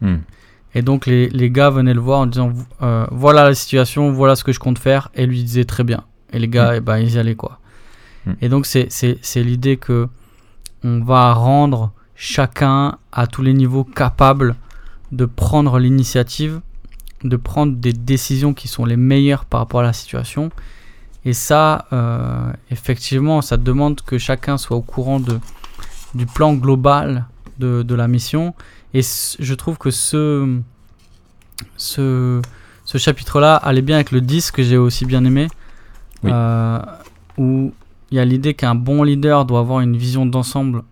Hmm. Et donc les, les gars venaient le voir en disant euh, voilà la situation, voilà ce que je compte faire, et lui disait très bien. Et les gars, Mm. eh ben, ils y allaient quoi. Mm. Et donc c'est l'idée que on va rendre chacun à tous les niveaux capable de prendre l'initiative, de prendre des décisions qui sont les meilleures par rapport à la situation. Et ça, euh, effectivement, ça demande que chacun soit au courant de, du plan global de, de la mission. Et je trouve que ce, ce, ce chapitre-là allait bien avec le 10 que j'ai aussi bien aimé, Oui. euh, où il y a l'idée qu'un bon leader doit avoir une vision d'ensemble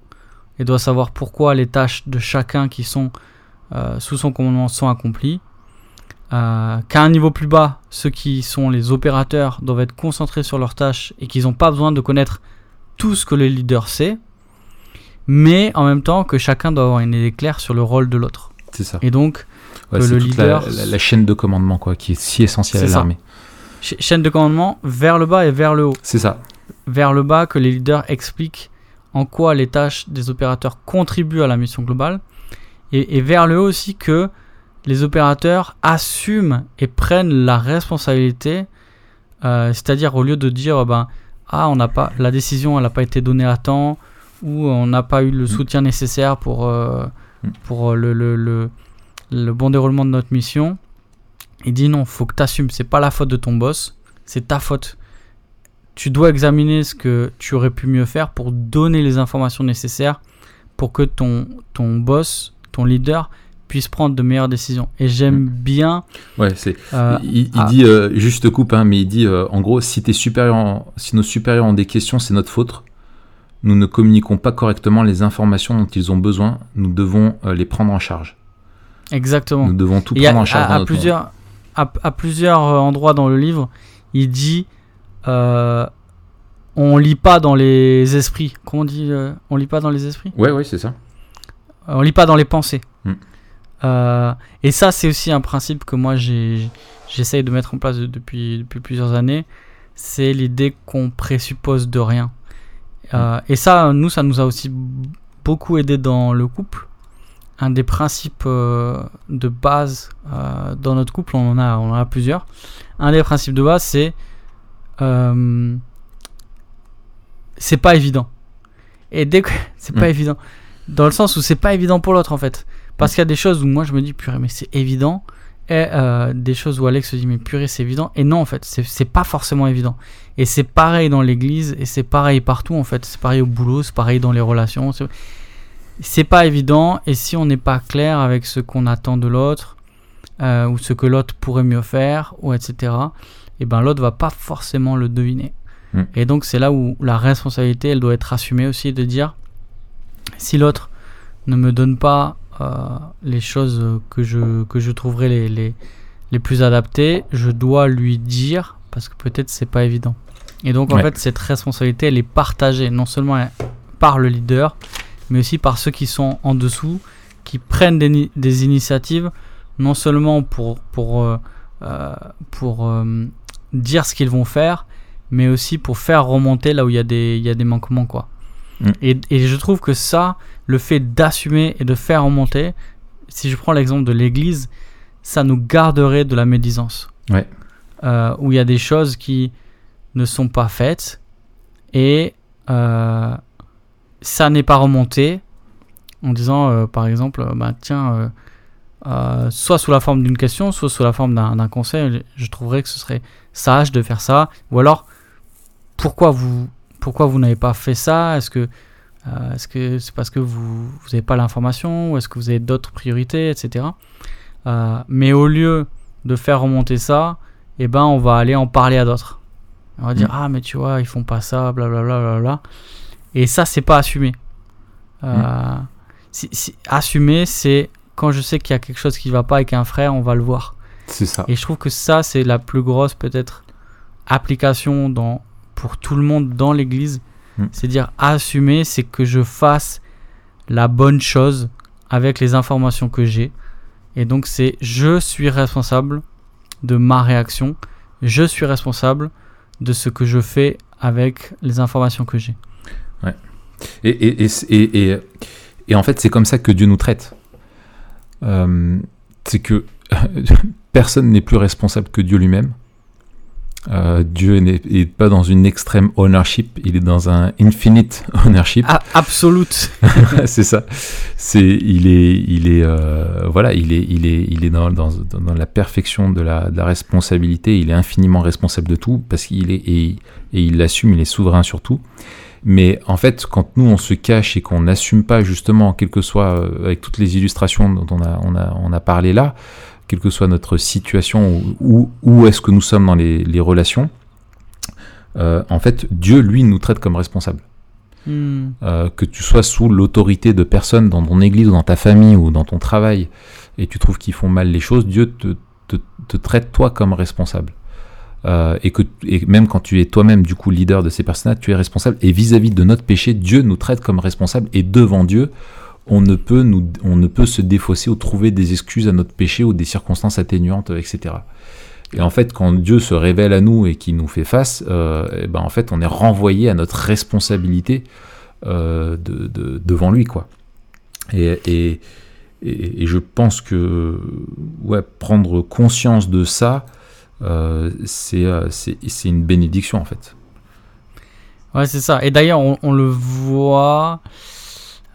et doit savoir pourquoi les tâches de chacun qui sont euh, sous son commandement sont accomplies. Euh, qu'à un niveau plus bas, ceux qui sont les opérateurs doivent être concentrés sur leurs tâches et qu'ils n'ont pas besoin de connaître tout ce que le leader sait, mais en même temps que chacun doit avoir une idée claire sur le rôle de l'autre. C'est ça. Et donc, Ouais, que le leader- la, la- la chaîne de commandement quoi, qui est si essentielle à l'armée. cha- chaîne de commandement vers le bas et vers le haut. C'est ça. vers le bas que les leaders expliquent en quoi les tâches des opérateurs contribuent à la mission globale, et, et vers le haut aussi que les opérateurs assument et prennent la responsabilité, euh, c'est-à-dire au lieu de dire ben ah on n'a pas la décision elle n'a pas été donnée à temps ou on n'a pas eu le soutien nécessaire pour euh, Mm. pour le, le, le, le bon déroulement de notre mission, il dit non faut que tu assumes. C'est pas la faute de ton boss c'est ta faute. Tu dois examiner ce que tu aurais pu mieux faire pour donner les informations nécessaires pour que ton, ton boss, ton leader, puisse prendre de meilleures décisions. Et j'aime bien. Ouais, c'est. euh, il il ah. dit euh, juste coupe, hein, mais il dit euh, en gros si tes supérieurs, en- si nos supérieurs ont des questions, c'est notre faute. Nous ne communiquons pas correctement les informations dont ils ont besoin. Nous devons les prendre en charge. exactement. Nous devons tout Et a- prendre en charge. à, à plusieurs, à, à plusieurs endroits dans le livre, il dit on lit pas dans les esprits. Comment on dit On lit pas dans les esprits? Ouais, ouais, c'est ça. On lit pas dans les pensées. Mm. Euh, et ça, c'est aussi un principe que moi j'essaye de mettre en place de- depuis, depuis plusieurs années. C'est l'idée qu'on présuppose de rien. Euh, et ça, nous, ça nous a aussi beaucoup aidé dans le couple. Un des principes euh, de base dans notre couple, on en, a, on en a plusieurs. Un des principes de base, c'est c'est pas évident. Et dès que c'est pas Mm. évident, dans le sens où c'est pas évident pour l'autre en fait. Parce qu'il y a des choses où moi je me dis purée mais c'est évident et euh, des choses où Alex se dit mais purée c'est évident et non en fait c'est pas forcément évident. Et c'est pareil dans l'église et c'est pareil partout en fait. C'est pareil au boulot, c'est pareil dans les relations. c'est- pas évident et si on n'est pas clair avec ce qu'on attend de l'autre euh, ou ce que l'autre pourrait mieux faire ou etc. Et ben l'autre va pas forcément le deviner. Mm. Et donc c'est là où la responsabilité elle doit être assumée aussi de dire si l'autre ne me donne pas les choses que je, que je trouverais les, les, les plus adaptées, je dois lui dire parce que peut-être c'est pas évident. Et donc en Ouais. fait cette responsabilité elle est partagée non seulement par le leader mais aussi par ceux qui sont en dessous qui prennent des, des initiatives non seulement pour, pour, euh, euh, pour euh, dire ce qu'ils vont faire mais aussi pour faire remonter là où il y a des, il y a des manquements quoi. Mm. Et, et je trouve que ça, le fait d'assumer et de faire remonter, si je prends l'exemple de l'église, ça nous garderait de la médisance. Ouais. Euh, où il y a des choses qui ne sont pas faites et euh, ça n'est pas remonté en disant euh, par exemple, bah, tiens, soit sous la forme d'une question, soit sous la forme d'un d'un conseil, je trouverais que ce serait sage de faire ça. Ou alors, pourquoi vous, pourquoi vous n'avez pas fait ça? Est-ce que euh, est-ce que c'est parce que vous n'avez pas l'information ou est-ce que vous avez d'autres priorités, etc. Euh, mais au lieu de faire remonter ça, eh ben on va aller en parler à d'autres. On va dire Mm. ah mais tu vois ils font pas ça, blablabla. Bla, bla, bla. Et ça c'est pas assumé. Euh, si- si- assumer c'est quand je sais qu'il y a quelque chose qui va pas avec un frère, on va le voir. C'est ça. Et je trouve que ça, c'est la plus grosse peut-être application dans, pour tout le monde dans l'église. Mm. C'est dire assumer, c'est que je fasse la bonne chose avec les informations que j'ai. Et donc c'est je suis responsable de ma réaction. Je suis responsable de ce que je fais avec les informations que j'ai. Et, et, et, et, et- et en fait, c'est comme ça que Dieu nous traite. Euh, c'est que personne n'est plus responsable que Dieu lui-même. Euh, Dieu n'est pas dans une extrême ownership, il est dans un infinite ownership. Ah, absolute. c'est ça. C'est, il est, il est, euh, voilà, il est, il est, il est dans, dans, dans la perfection de la, de la, responsabilité. Il est infiniment responsable de tout parce qu'il est et, et il l'assume. Il est souverain sur tout. Mais en fait, quand nous on se cache et qu'on n'assume pas justement, quel que soit euh, avec toutes les illustrations dont on a, on a, on a parlé là, quelle que soit notre situation ou où, est-ce que nous sommes dans les, les relations, euh, en fait, Dieu, lui, nous traite comme responsables. Hmm. Euh, que tu sois sous l'autorité de personnes dans ton église ou dans ta famille ou dans ton travail et tu trouves qu'ils font mal les choses, Dieu te, te, te traite toi comme responsable. Euh, et que et même quand tu es toi-même du coup leader de ces personnes tu es responsable. Et vis-à-vis de notre péché, Dieu nous traite comme responsable. Et devant Dieu, on ne peut nous, on ne peut se défausser ou trouver des excuses à notre péché ou des circonstances atténuantes, etc. Et en fait, quand Dieu se révèle à nous et qu'il nous fait face, euh, et ben en fait, on est renvoyé à notre responsabilité euh, de, de, devant lui, quoi. Et, et, et, je pense que ouais, prendre conscience de ça, euh, c'est une bénédiction en fait. Ouais, c'est ça. Et d'ailleurs, on, le voit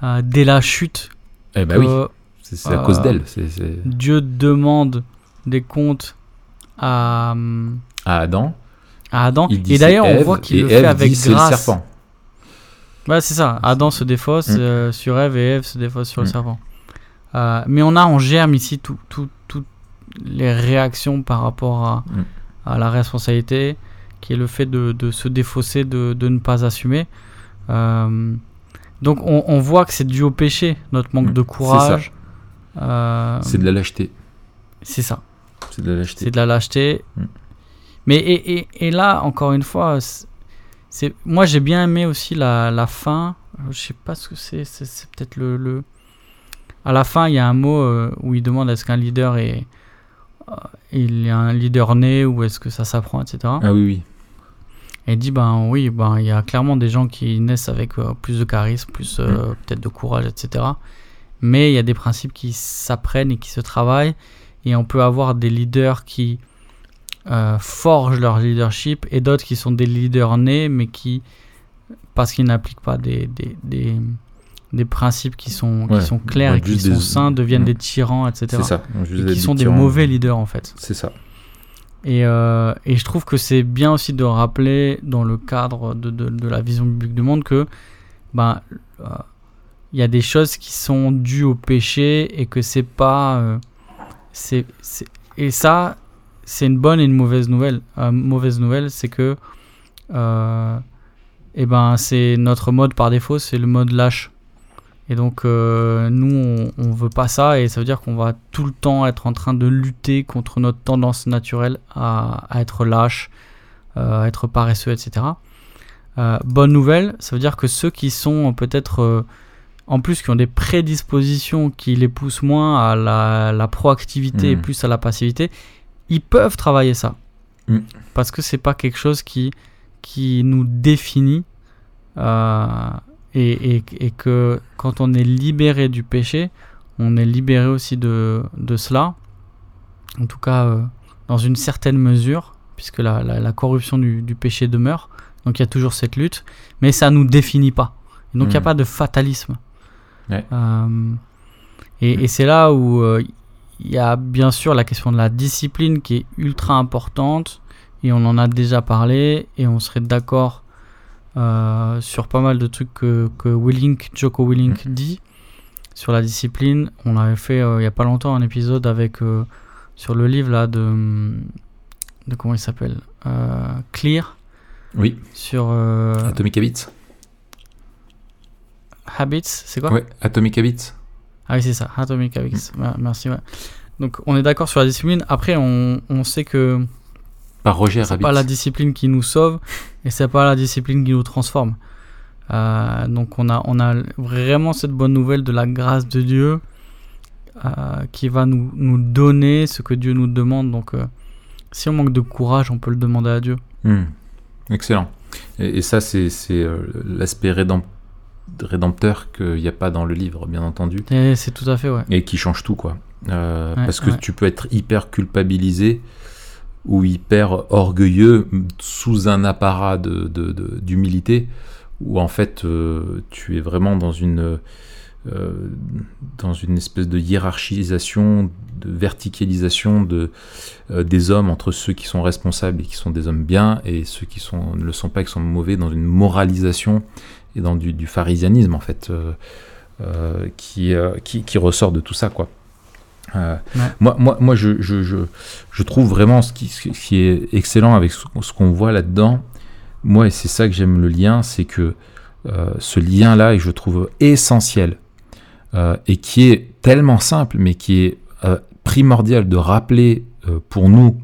euh, dès la chute. Eh ben oui, c'est à cause euh, d'elle. Dieu demande des comptes à, à Adam. À Adam. Et d'ailleurs, on voit qu'il le Ève fait avec grâce. Le serpent. Ouais, c'est ça. Adam se défausse Mm. euh, sur Ève et Ève se défausse sur le Mm. serpent. Euh, mais on a en germe ici tout- tout- toutes les réactions par rapport à, Mm. à la responsabilité, qui est le fait de, de se défausser, de, de ne pas assumer. Euh, donc on, on voit que c'est dû au péché, notre manque Mm. de C'est courage. Euh, C'est de la lâcheté. c'est ça. C'est de la lâcheté. C'est de la lâcheté. Mm. Mais et, et, et là, encore une fois, c'est- moi j'ai bien aimé aussi la, la fin. Je sais pas ce que c'est. C'est peut-être le, le. À la fin, il y a un mot euh, où il demande est-ce qu'un leader est. euh, il est un leader né ou est-ce que ça s'apprend, etc. Ah oui, oui. Et il dit ben oui, ben il y a clairement des gens qui naissent avec euh, plus de charisme, plus Mm. euh, peut-être de courage, etc. Mais il y a des principes qui s'apprennent et qui se travaillent. Et on peut avoir des leaders qui euh, forgent leur leadership et d'autres qui sont des leaders nés, mais qui, parce qu'ils n'appliquent pas des, des, des, des principes qui sont, Ouais, qui sont clairs et qui juste sont sains, deviennent Mm. des tyrans, etc. C'est ça. Et qui sont des mauvais leaders en fait. C'est ça. Et, euh, et je trouve que c'est bien aussi de rappeler dans le cadre de, la vision biblique du monde que ben euh, il y a des choses qui sont dues au péché et que c'est pas euh, et ça c'est une bonne et une mauvaise nouvelle. Mauvaise nouvelle c'est que et ben c'est notre mode par défaut c'est le mode lâche. Et donc euh, nous on, on veut pas ça et ça veut dire qu'on va tout le temps être en train de lutter contre notre tendance naturelle à, à être lâche, euh, à être paresseux, etc. Euh, bonne nouvelle, ça veut dire que ceux qui sont peut-être en plus qui ont des prédispositions qui les poussent moins à la, la proactivité et Mhm. plus à la passivité, ils peuvent travailler ça. Mhm. Parce que c'est pas quelque chose qui, qui nous définit. euh, et, et, et que quand on est libéré du péché, on est libéré aussi de, de cela. En tout cas, euh, dans une certaine mesure, puisque la, la, la corruption du, du péché demeure. Donc il y a toujours cette lutte, mais ça nous définit pas. Et donc il n'y a Mhm. pas de fatalisme. Ouais. Euh, et et c'est là où euh, il y a bien sûr la question de la discipline qui est ultra importante, et on en a déjà parlé, et on serait d'accord euh, sur pas mal de trucs que, que Willink, Joko Willink dit sur la discipline. On avait fait euh, il y a pas longtemps un épisode avec euh, sur le livre là de, de comment il s'appelle Euh, Clear Oui. sur euh, Atomic Habits. Habits, c'est quoi? Ouais, Atomic Habits. Ah oui, c'est ça, Atomic Habits. Ouais, merci, ouais. Donc on est d'accord sur la discipline. Après, on, on sait que Par Roger c'est Rabbit. pas la discipline qui nous sauve et c'est pas la discipline qui nous transforme. Euh, donc on a, on a vraiment cette bonne nouvelle de la grâce de Dieu euh, qui va nous, nous donner ce que Dieu nous demande. Donc euh, si on manque de courage, on peut le demander à Dieu. Hmm. Excellent. Et, et ça, c'est c'est, euh, l'aspect rédemp- rédempteur qu'il n'y a pas dans le livre, bien entendu, Et c'est tout à fait, ouais. et qui change tout, quoi. Euh, Ouais, parce que ouais. tu peux être hyper culpabilisé ou hyper orgueilleux sous un apparat d'humilité où en fait euh, tu es vraiment dans une euh, dans une espèce de hiérarchisation, de verticalisation de, euh, des hommes entre ceux qui sont responsables et qui sont des hommes bien et ceux qui ne le sont pas et qui sont mauvais, dans une moralisation et dans du, du pharisianisme en fait qui, qui, qui ressort de tout ça quoi. Euh, Ouais. Moi, moi, moi je, je, je, je trouve vraiment ce qui, ce qui est excellent avec ce, ce qu'on voit là-dedans, moi, et c'est ça que j'aime le lien, c'est que euh, ce lien-là, et je trouve essentiel, euh, et qui est tellement simple, mais qui est primordial de rappeler pour nous,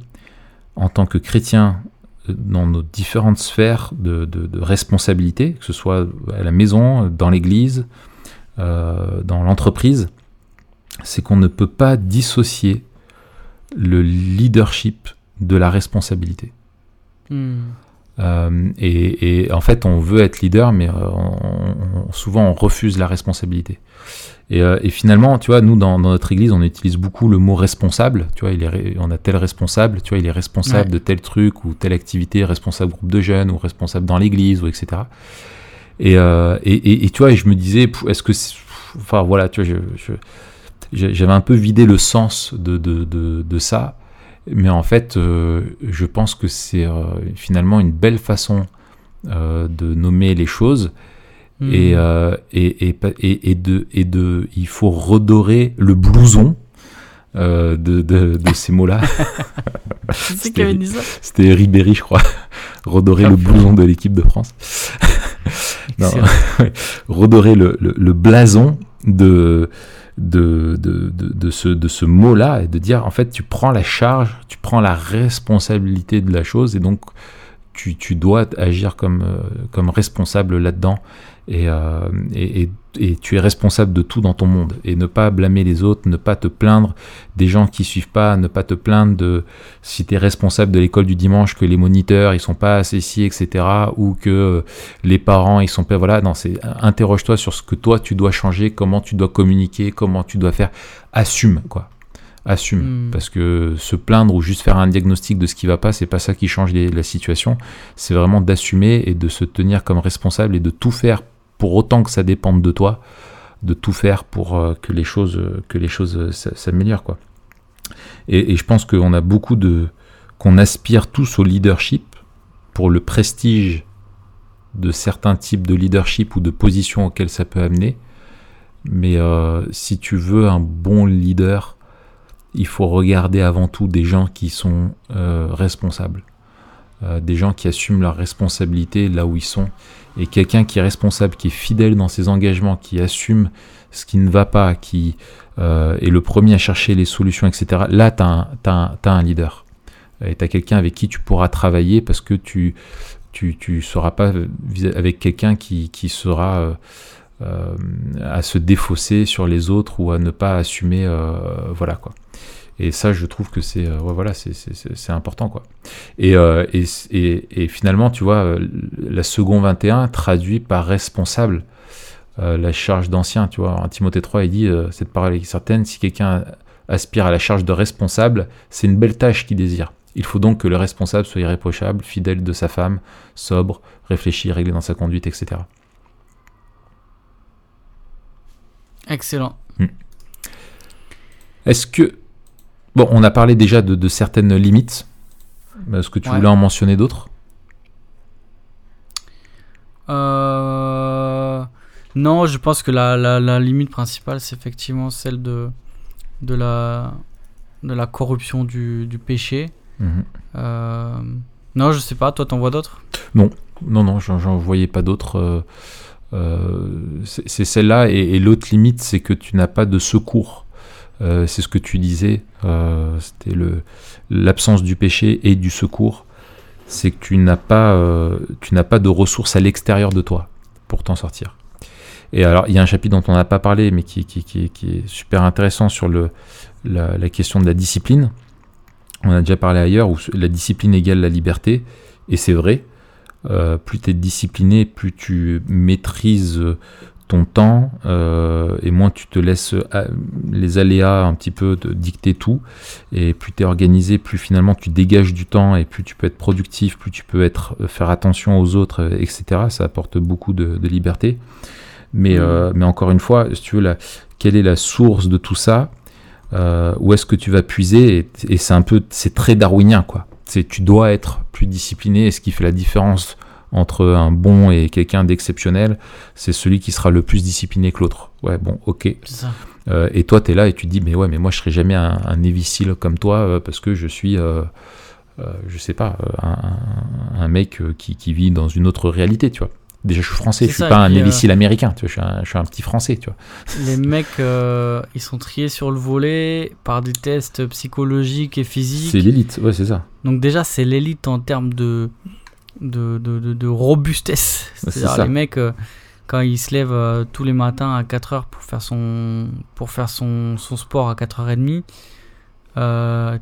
en tant que chrétiens, dans nos différentes sphères de, de, de responsabilité, que ce soit à la maison, dans l'église, dans l'entreprise, c'est qu'on ne peut pas dissocier le leadership de la responsabilité. Hmm. Euh, et, et en fait, on veut être leader, mais euh, on- on- souvent on refuse la responsabilité. Et, euh, et finalement, tu vois, nous dans, dans notre église, on utilise beaucoup le mot responsable. Tu vois, il est, on a tel responsable. Tu vois, il est responsable Ouais. de tel truc ou telle activité, responsable groupe de jeunes ou responsable dans l'église ou etc. Et, euh, et, tu vois, et je me disais, est-ce que, enfin voilà, tu vois, je- j'avais un peu vidé le sens de, de, de, de ça. Mais en fait, euh, je pense que c'est euh, finalement une belle façon euh, de nommer les choses Hmm. et, et, et, de, et de, il faut redorer le blouson de, de, de ces mots-là. C'était Ribéry, je crois. Redorer Ah, le blouson de l'équipe de France. Non. Redorer le, le, le blason de, de, de, de, ce, de ce mot-là et de dire en fait tu prends la charge, tu prends la responsabilité de la chose et donc tu, tu dois agir comme, euh, comme responsable là-dedans et, euh, et, et, et tu es responsable de tout dans ton monde. Et ne pas blâmer les autres, ne pas te plaindre des gens qui suivent pas, ne pas te plaindre de si tu es responsable de l'école du dimanche que les moniteurs ils sont pas assis etc ou que euh, les parents ils sont pas voilà. Non c'est interroge-toi sur ce que toi tu dois changer comment tu dois communiquer comment tu dois faire. Assume quoi. Assume. Hmm. parce que se plaindre ou juste faire un diagnostic de ce qui va pas c'est pas ça qui change les- la situation. C'est vraiment d'assumer et de se tenir comme responsable et de tout faire pour autant que ça dépende de toi de tout faire pour euh, que les choses s'améliorent quoi et, je pense qu'on a beaucoup de qu'on aspire tous au leadership pour le prestige de certains types de leadership ou de positions auxquelles ça peut amener. Mais euh, si tu veux un bon leader, il faut regarder avant tout des gens qui sont euh, responsables. Des gens qui assument leurs responsabilités là où ils sont. Et quelqu'un qui est responsable, qui est fidèle dans ses engagements, qui assume ce qui ne va pas, qui euh, est le premier à chercher les solutions, etc. Là, tu as, un leader. Et tu as quelqu'un avec qui tu pourras travailler parce que tu tu, tu seras pas avec quelqu'un qui, qui sera euh, euh, à se défausser sur les autres ou à ne pas assumer voilà quoi et ça je trouve que c'est euh, ouais, voilà c'est important quoi et, euh, et, et, et finalement tu vois euh, la seconde 21 traduit par responsable la charge d'ancien tu vois en Timothée 3 il dit cette parole est certaine si quelqu'un aspire à la charge de responsable c'est une belle tâche qu'il désire il faut donc que le responsable soit irréprochable, fidèle de sa femme, sobre, réfléchi, réglé dans sa conduite, etc. Excellent. Est-ce que... Bon, on a parlé déjà de, de certaines limites. Est-ce que tu Ouais. voulais en mentionner d'autres? Euh, Non, je pense que la, la, la limite principale, c'est effectivement celle de, de, la, de la corruption du, du péché. Mhm. Euh, Non, je sais pas, toi t'en vois d'autres? Non, non, j'en j'en voyais pas d'autres. euh, c'est c'est celle-là. Et, et l'autre limite, c'est que tu n'as pas de secours. Euh, c'est ce que tu disais. euh, C'était l'absence du péché et du secours. C'est que tu n'as pas, euh, pas de ressources à l'extérieur de toi pour t'en sortir. Et alors, il y a un chapitre dont on n'a pas parlé, mais qui, est super intéressant sur la, la question de la discipline. On a déjà parlé ailleurs où la discipline égale la liberté, et c'est vrai. Plus tu es discipliné, plus tu maîtrises ton temps euh, et moins tu te laisses euh, les aléas un petit peu te dicter tout. Et plus tu es organisé plus finalement tu dégages du temps et plus tu peux être productif plus tu peux être faire attention aux autres etc ça apporte beaucoup de, liberté. Mais, mais encore une fois si tu veux la, quelle est la source de tout ça euh, où est-ce que tu vas puiser? Et, et c'est un peu c'est très darwinien quoi. C'est tu dois être plus discipliné et ce qui fait la différence entre un bon et quelqu'un d'exceptionnel c'est celui qui sera le plus discipliné que l'autre. Ouais bon ok. Ça. Euh, et toi tu es là et tu te dis mais ouais mais moi je serai jamais un, un Seal comme toi euh, parce que je suis euh, euh, je sais pas un, mec qui, qui vit dans une autre réalité tu vois. Déjà je suis français je suis ça, pas un Seal américain tu vois je suis un, je suis un petit français tu vois. Les mecs, ils sont triés sur le volet par des tests psychologiques et physiques. c'est l'élite ouais c'est ça. Donc déjà, c'est l'élite en termes de, de, de, de- de robustesse. c'est C'est-à-dire les mecs, euh, quand ils se lèvent euh, tous les matins à 4h pour faire son, pour faire son, son sport à 4h30, euh,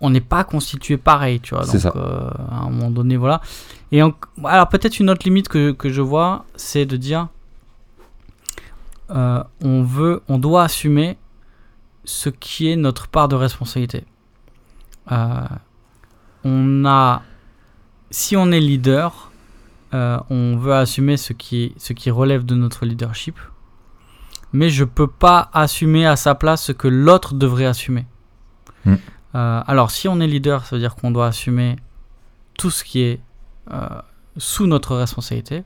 on n'est pas constitué pareil, tu vois. C'est Donc ça. euh, à un moment donné, voilà. Et en- alors peut-être une autre limite que, que je vois, c'est de dire, on veut, on doit assumer ce qui est notre part de responsabilité. On a, si on est leader, euh, on veut assumer ce qui, ce qui relève de notre leadership, mais je peux pas assumer à sa place ce que l'autre devrait assumer. Hmm. Euh, alors, si on est leader, ça veut dire qu'on doit assumer tout ce qui est euh, sous notre responsabilité.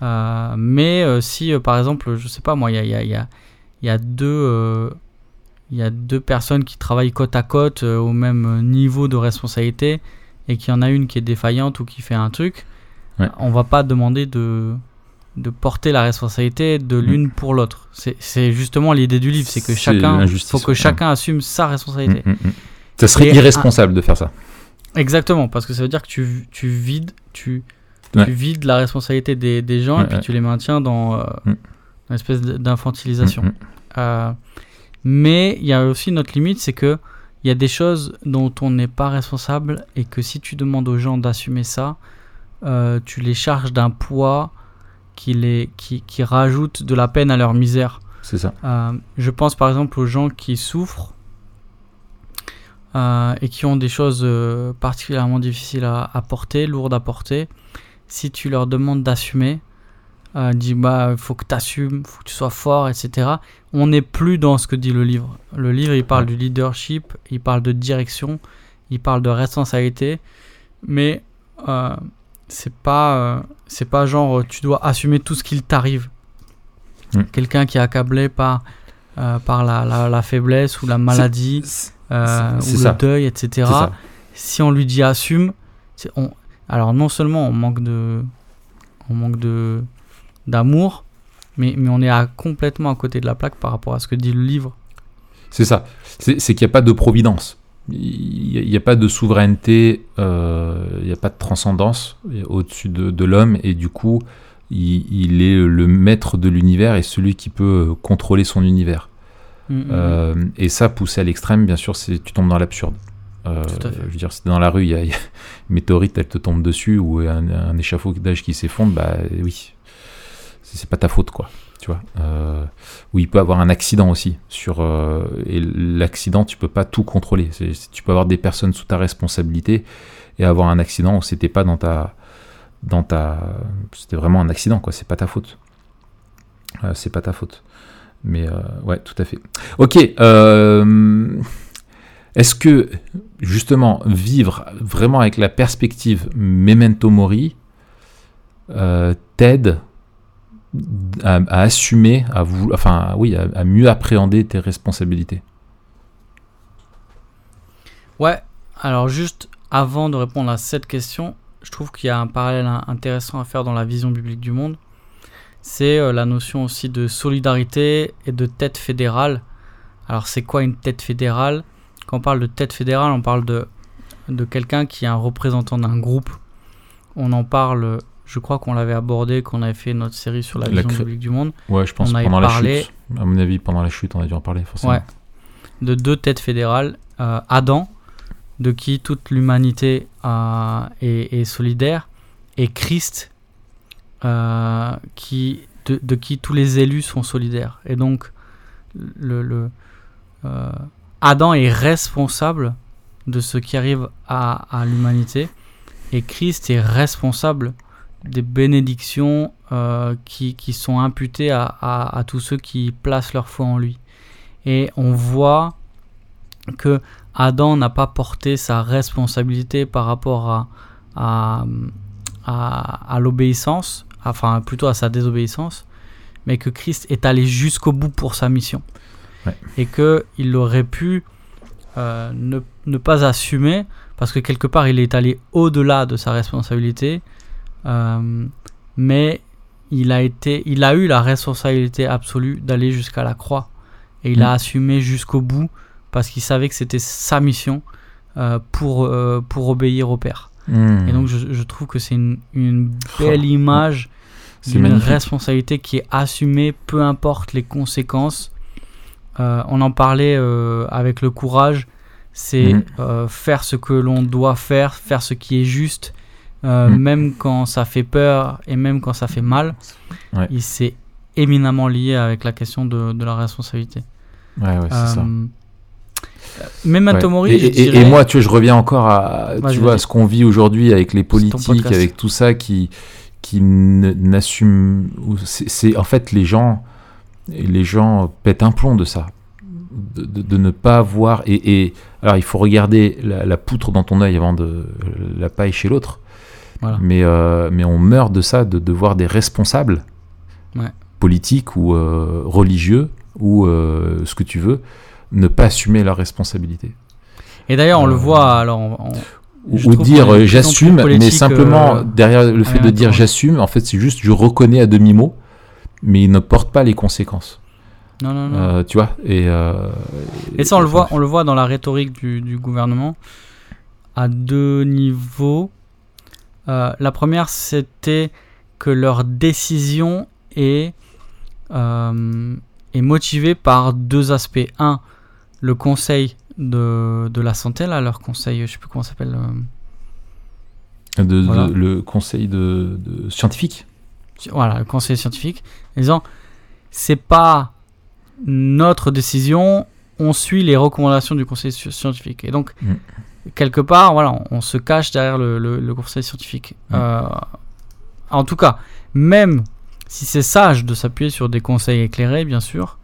Euh, mais si, par exemple, je sais pas moi, il y a, y a- y a- il y a deux, il y a deux personnes qui travaillent côte à côte au même niveau de responsabilité et qu'il y en a une qui est défaillante ou qui fait un truc, Ouais. on va pas demander de, de porter la responsabilité de l'une pour l'autre. C'est justement l'idée du livre, c'est que chacun, faut que ouais. chacun assume sa responsabilité. Mm, mm, mm. ça serait Et irresponsable de faire ça Exactement, parce que ça veut dire que tu, tu vides, tu, Ouais. tu vides la responsabilité des, des gens et puis tu les maintiens dans, euh, Mm. une espèce d'infantilisation. Euh, mais il y a aussi notre limite, c'est que il y a des choses dont on n'est pas responsable et que si tu demandes aux gens d'assumer ça, euh, tu les charges d'un poids qui, les, qui, qui rajoute de la peine à leur misère. c'est ça Euh, je pense par exemple aux gens qui souffrent euh, et qui ont des choses particulièrement difficiles à, à porter, lourdes à porter. Si tu leur demandes d'assumer, euh, dis bah faut que tu assumes, faut que tu sois fort, etc. On n'est plus dans ce que dit le livre. Le livre il parle du leadership, il parle de direction, il parle de responsabilité, mais euh, c'est pas euh, c'est pas genre tu dois assumer tout ce qu'il t'arrive. Quelqu'un qui est accablé par euh, par la, la, la faiblesse ou la maladie ou ça. le deuil, etc. Si on lui dit assume, on, alors non seulement on manque de on manque de d'amour, mais, mais on est à, complètement à côté de la plaque par rapport à ce que dit le livre. C'est ça. C'est qu'il n'y a pas de providence. Il n'y a, pas de souveraineté, euh, il n'y a pas de transcendance au-dessus de, de l'homme, et du coup, il, il est le maître de l'univers et celui qui peut contrôler son univers. Mm, mm, Euh, et ça, poussé à l'extrême, bien sûr, c'est tu tombes dans l'absurde. Euh. Je veux dire, si dans la rue, il y, a y a une météorite, elle te tombe dessus, ou un, un échafaudage qui s'effondre, bah oui, c'est pas ta faute, quoi. Tu vois. Euh, ou il peut avoir un accident aussi. Sur, euh, et l'accident, tu peux pas tout contrôler. Tu peux avoir des personnes sous ta responsabilité et avoir un accident où c'était pas dans ta. C'était vraiment un accident, quoi. C'est pas ta faute. Euh, c'est pas ta faute. Mais ouais, tout à fait. Ok. Est-ce que justement vivre vraiment avec la perspective memento mori t'aide à, assumer, à vous, enfin oui, à, mieux appréhender tes responsabilités Ouais, alors juste avant de répondre à cette question, je trouve qu'il y a un parallèle in- intéressant à faire dans la vision biblique du monde. C'est euh, la notion aussi de solidarité et de tête fédérale. Alors c'est quoi une tête fédérale? Quand on parle de tête fédérale, on parle de, de quelqu'un qui est un représentant d'un groupe. On en parle, je crois qu'on l'avait abordé, qu'on avait fait notre série sur la La vision cré- biblique du monde. Ouais, je pense On pendant la parlé- chute. À mon avis, pendant la chute, on a dû en parler forcément. Ouais. de deux têtes fédérales. Euh, Adam, de qui toute l'humanité euh, est, est solidaire, et Christ, euh, qui de, de qui tous les élus sont solidaires. Et donc, le, le, Adam est responsable de ce qui arrive à, à l'humanité et Christ est responsable des bénédictions euh, qui, qui sont imputées à, à, à tous ceux qui placent leur foi en lui. Et on voit que Adam n'a pas porté sa responsabilité par rapport à, à, l'obéissance, enfin plutôt à sa désobéissance, mais que Christ est allé jusqu'au bout pour sa mission. Ouais. Et qu'il aurait pu euh, ne, ne pas assumer, parce que quelque part il est allé au-delà de sa responsabilité, mais il a, été, il a eu la responsabilité absolue d'aller jusqu'à la croix. Et il Mm. a assumé jusqu'au bout parce qu'il savait que c'était sa mission euh, pour, euh, pour obéir au Père. Hmm. Et donc je, je trouve que c'est une, une Oh, belle image C'est d'une responsabilité qui est assumée, peu importe les conséquences. Euh, on en parlait euh, avec le courage, c'est euh, faire ce que l'on doit faire, faire ce qui est juste, euh, Mhm. même quand ça fait peur et même quand ça fait mal. Ouais. Et c'est éminemment lié avec la question de, de la responsabilité. Ouais, ouais, c'est ça. Euh, Memento Ouais. Mori, et, et- et moi, tu vois, je reviens encore à, tu vois, ce qu'on vit aujourd'hui avec les politiques, avec tout ça qui, qui n- n'assument. ou C'est c'est- en fait les gens, les gens pètent un plomb de ça, de, de- de ne pas voir. Et, et- alors, il faut regarder la, la poutre dans ton œil avant de la paille chez l'autre. Voilà. Mais, euh, mais on meurt de ça, de, de voir des responsables Ouais. politiques ou euh, religieux ou euh, ce que tu veux ne pas assumer leur responsabilité. Et d'ailleurs, on le voit. Alors, on- on- Ou, dire j'assume, mais simplement derrière le fait de dire j'assume, en fait c'est juste je reconnais à demi mot, mais il ne porte pas les conséquences. non, non, non. Tu vois Et, Et ça, on le voit, on le voit dans la rhétorique du, du gouvernement à deux niveaux. Euh, la première, c'était que leur décision est, euh, est motivée par deux aspects. Un, le conseil de, de la santé, là, leur conseil, je sais plus comment ça s'appelle. euh, de- le conseil de, de scientifique. voilà, le conseil scientifique, en disant c'est pas notre décision, on suit les recommandations du conseil sci- scientifique. Et donc, Mm. Quelque part, voilà, on, on se cache derrière le, le- le conseil scientifique. Mm. Euh, en tout cas, même si c'est sage de s'appuyer sur des conseils éclairés, bien sûr,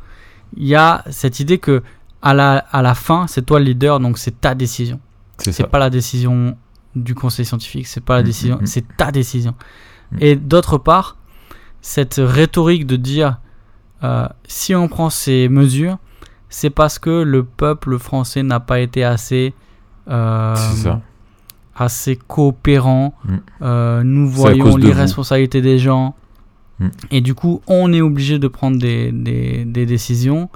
il y a cette idée que à la, à la fin, c'est toi le leader, donc c'est ta décision. C'est pas la décision du conseil scientifique, c'est pas la Mm, décision, mm, c'est ta décision. Et d'autre part, cette rhétorique de dire euh, si on prend ces mesures, c'est parce que le peuple français n'a pas été assez ça. assez coopérant. Mm. Euh, nous voyons de vous. l'irresponsabilité des gens. Mm. Et du coup, on est obligé de prendre des, des- des décisions.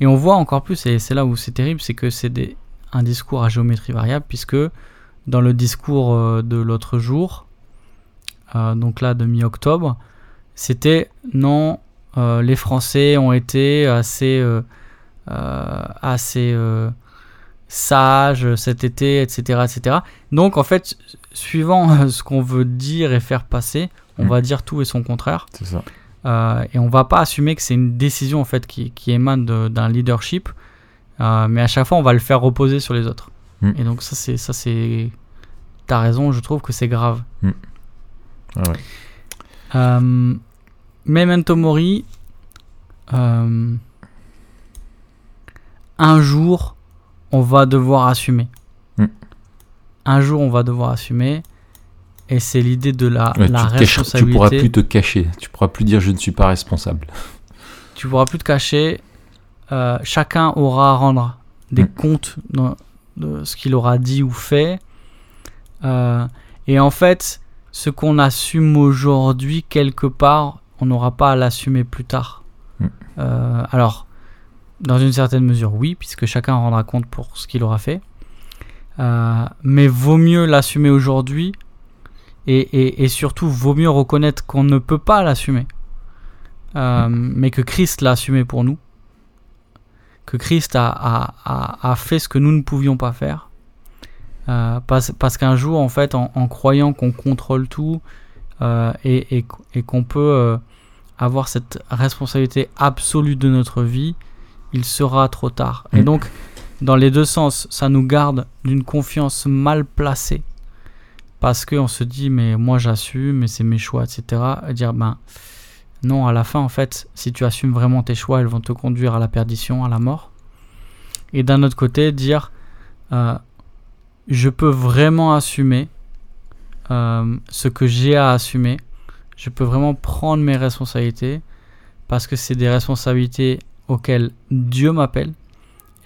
Et on voit encore plus, et c'est là où c'est terrible, c'est que c'est un discours à géométrie variable, puisque dans le discours euh, de l'autre jour, euh, donc là de mi-octobre, c'était non, euh, les Français ont été assez, euh, euh, assez sages cet été, etc., etc. Donc en fait, suivant ce qu'on veut dire et faire passer, on Mm. va dire tout et son contraire. C'est ça. Euh, et on va pas assumer que c'est une décision en fait qui, qui émane d'un leadership, euh, mais à chaque fois on va le faire reposer sur les autres. Mm. Et donc ça c'est ça c'est, t'as raison, je trouve que c'est grave. Ah ouais. Euh, Memento Mori, un jour on va devoir assumer. Mm. Un jour on va devoir assumer. Et c'est l'idée de la, Ouais, la tu, caches- tu responsabilité. pourras plus te cacher. Tu pourras plus dire je ne suis pas responsable. tu pourras plus te cacher. Euh, chacun aura à rendre des Mm. comptes de, de ce qu'il aura dit ou fait. Euh, et en fait, ce qu'on assume aujourd'hui, quelque part, on n'aura pas à l'assumer plus tard. Mm. Euh, alors, dans une certaine mesure, oui, puisque chacun rendra compte pour ce qu'il aura fait. Euh, mais vaut mieux l'assumer aujourd'hui et, et- et surtout vaut mieux reconnaître qu'on ne peut pas l'assumer, Euh, mais que Christ l'a assumé pour nous, que Christ a, a- a- fait ce que nous ne pouvions pas faire, Euh, parce, parce qu'un jour, en fait, en, croyant qu'on contrôle tout et, et- qu'on peut avoir cette responsabilité absolue de notre vie, il sera trop tard. Et Mm. donc, dans les deux sens, ça nous garde d'une confiance mal placée. Parce qu'on se dit, mais moi j'assume, mais c'est mes choix, etc. Et dire, ben non, à la fin, en fait, si tu assumes vraiment tes choix, elles vont te conduire à la perdition, à la mort. Et d'un autre côté, dire, euh, je peux vraiment assumer euh, ce que j'ai à assumer. Je peux vraiment prendre mes responsabilités parce que c'est des responsabilités auxquelles Dieu m'appelle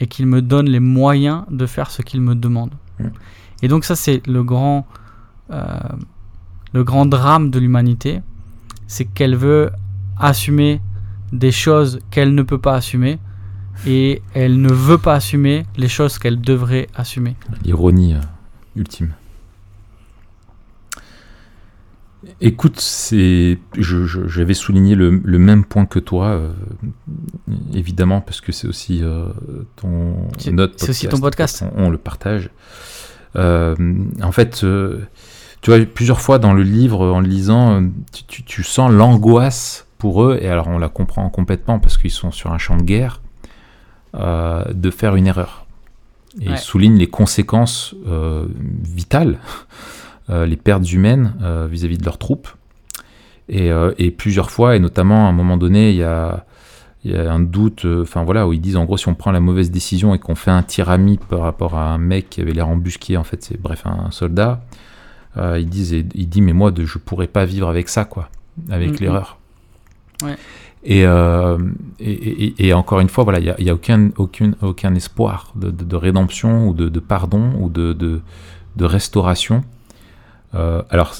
et qu'il me donne les moyens de faire ce qu'il me demande. Mm. Et donc ça c'est le grand, euh, le grand drame de l'humanité, c'est qu'elle veut assumer des choses qu'elle ne peut pas assumer et elle ne veut pas assumer les choses qu'elle devrait assumer. L'ironie euh, ultime. Écoute, c'est, je- je- j'avais souligné le, le même point que toi, euh, évidemment, parce que c'est aussi euh, ton notre c'est aussi ton podcast. On, on le partage. Euh, en fait, tu vois, plusieurs fois dans le livre, en le lisant, tu, tu- tu sens l'angoisse pour eux, et alors on la comprend complètement parce qu'ils sont sur un champ de guerre, de faire une erreur. Et Ouais. il souligne les conséquences vitales, les pertes humaines euh, vis-à-vis de leurs troupes. Et, euh, et plusieurs fois, et notamment à un moment donné, il y a, il y a un doute, euh, enfin voilà, où ils disent en gros, si on prend la mauvaise décision et qu'on fait un tir ami par rapport à un mec qui avait l'air embusqué, en fait, c'est bref, un soldat, euh, ils disent, et- il dit, mais moi, de, je pourrais pas vivre avec ça, quoi, avec Mhm. l'erreur. Ouais. Et, euh, et, et- et encore une fois, voilà, il n'y a, y a aucun, aucun, aucun espoir de, de- de rédemption ou de, pardon ou de restauration. Euh, alors,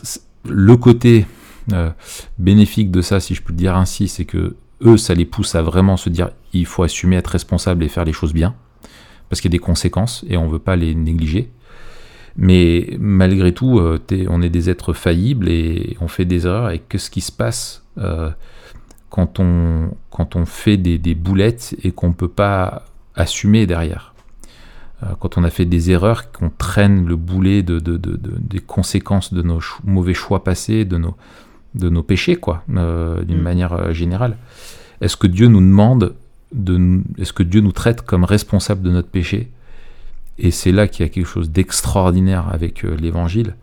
le côté euh, bénéfique de ça, si je peux le dire ainsi, c'est que eux, ça les pousse à vraiment se dire il faut assumer, être responsable et faire les choses bien, parce qu'il y a des conséquences et on ne veut pas les négliger. Mais malgré tout, euh, on est des êtres faillibles et on fait des erreurs. Et qu'est-ce qui se passe quand, on, fait des, boulettes et qu'on ne peut pas assumer derrière Quand on a fait des erreurs, qu'on traîne le boulet de, de- de- de- des conséquences de nos cho- mauvais choix passés, de nos, de nos péchés, quoi, euh, d'une Mm. manière euh, générale. Est-ce que Dieu nous demande de, est-ce que Dieu nous traite comme responsables de notre péché? Et c'est là qu'il y a quelque chose d'extraordinaire avec euh, l'Évangile,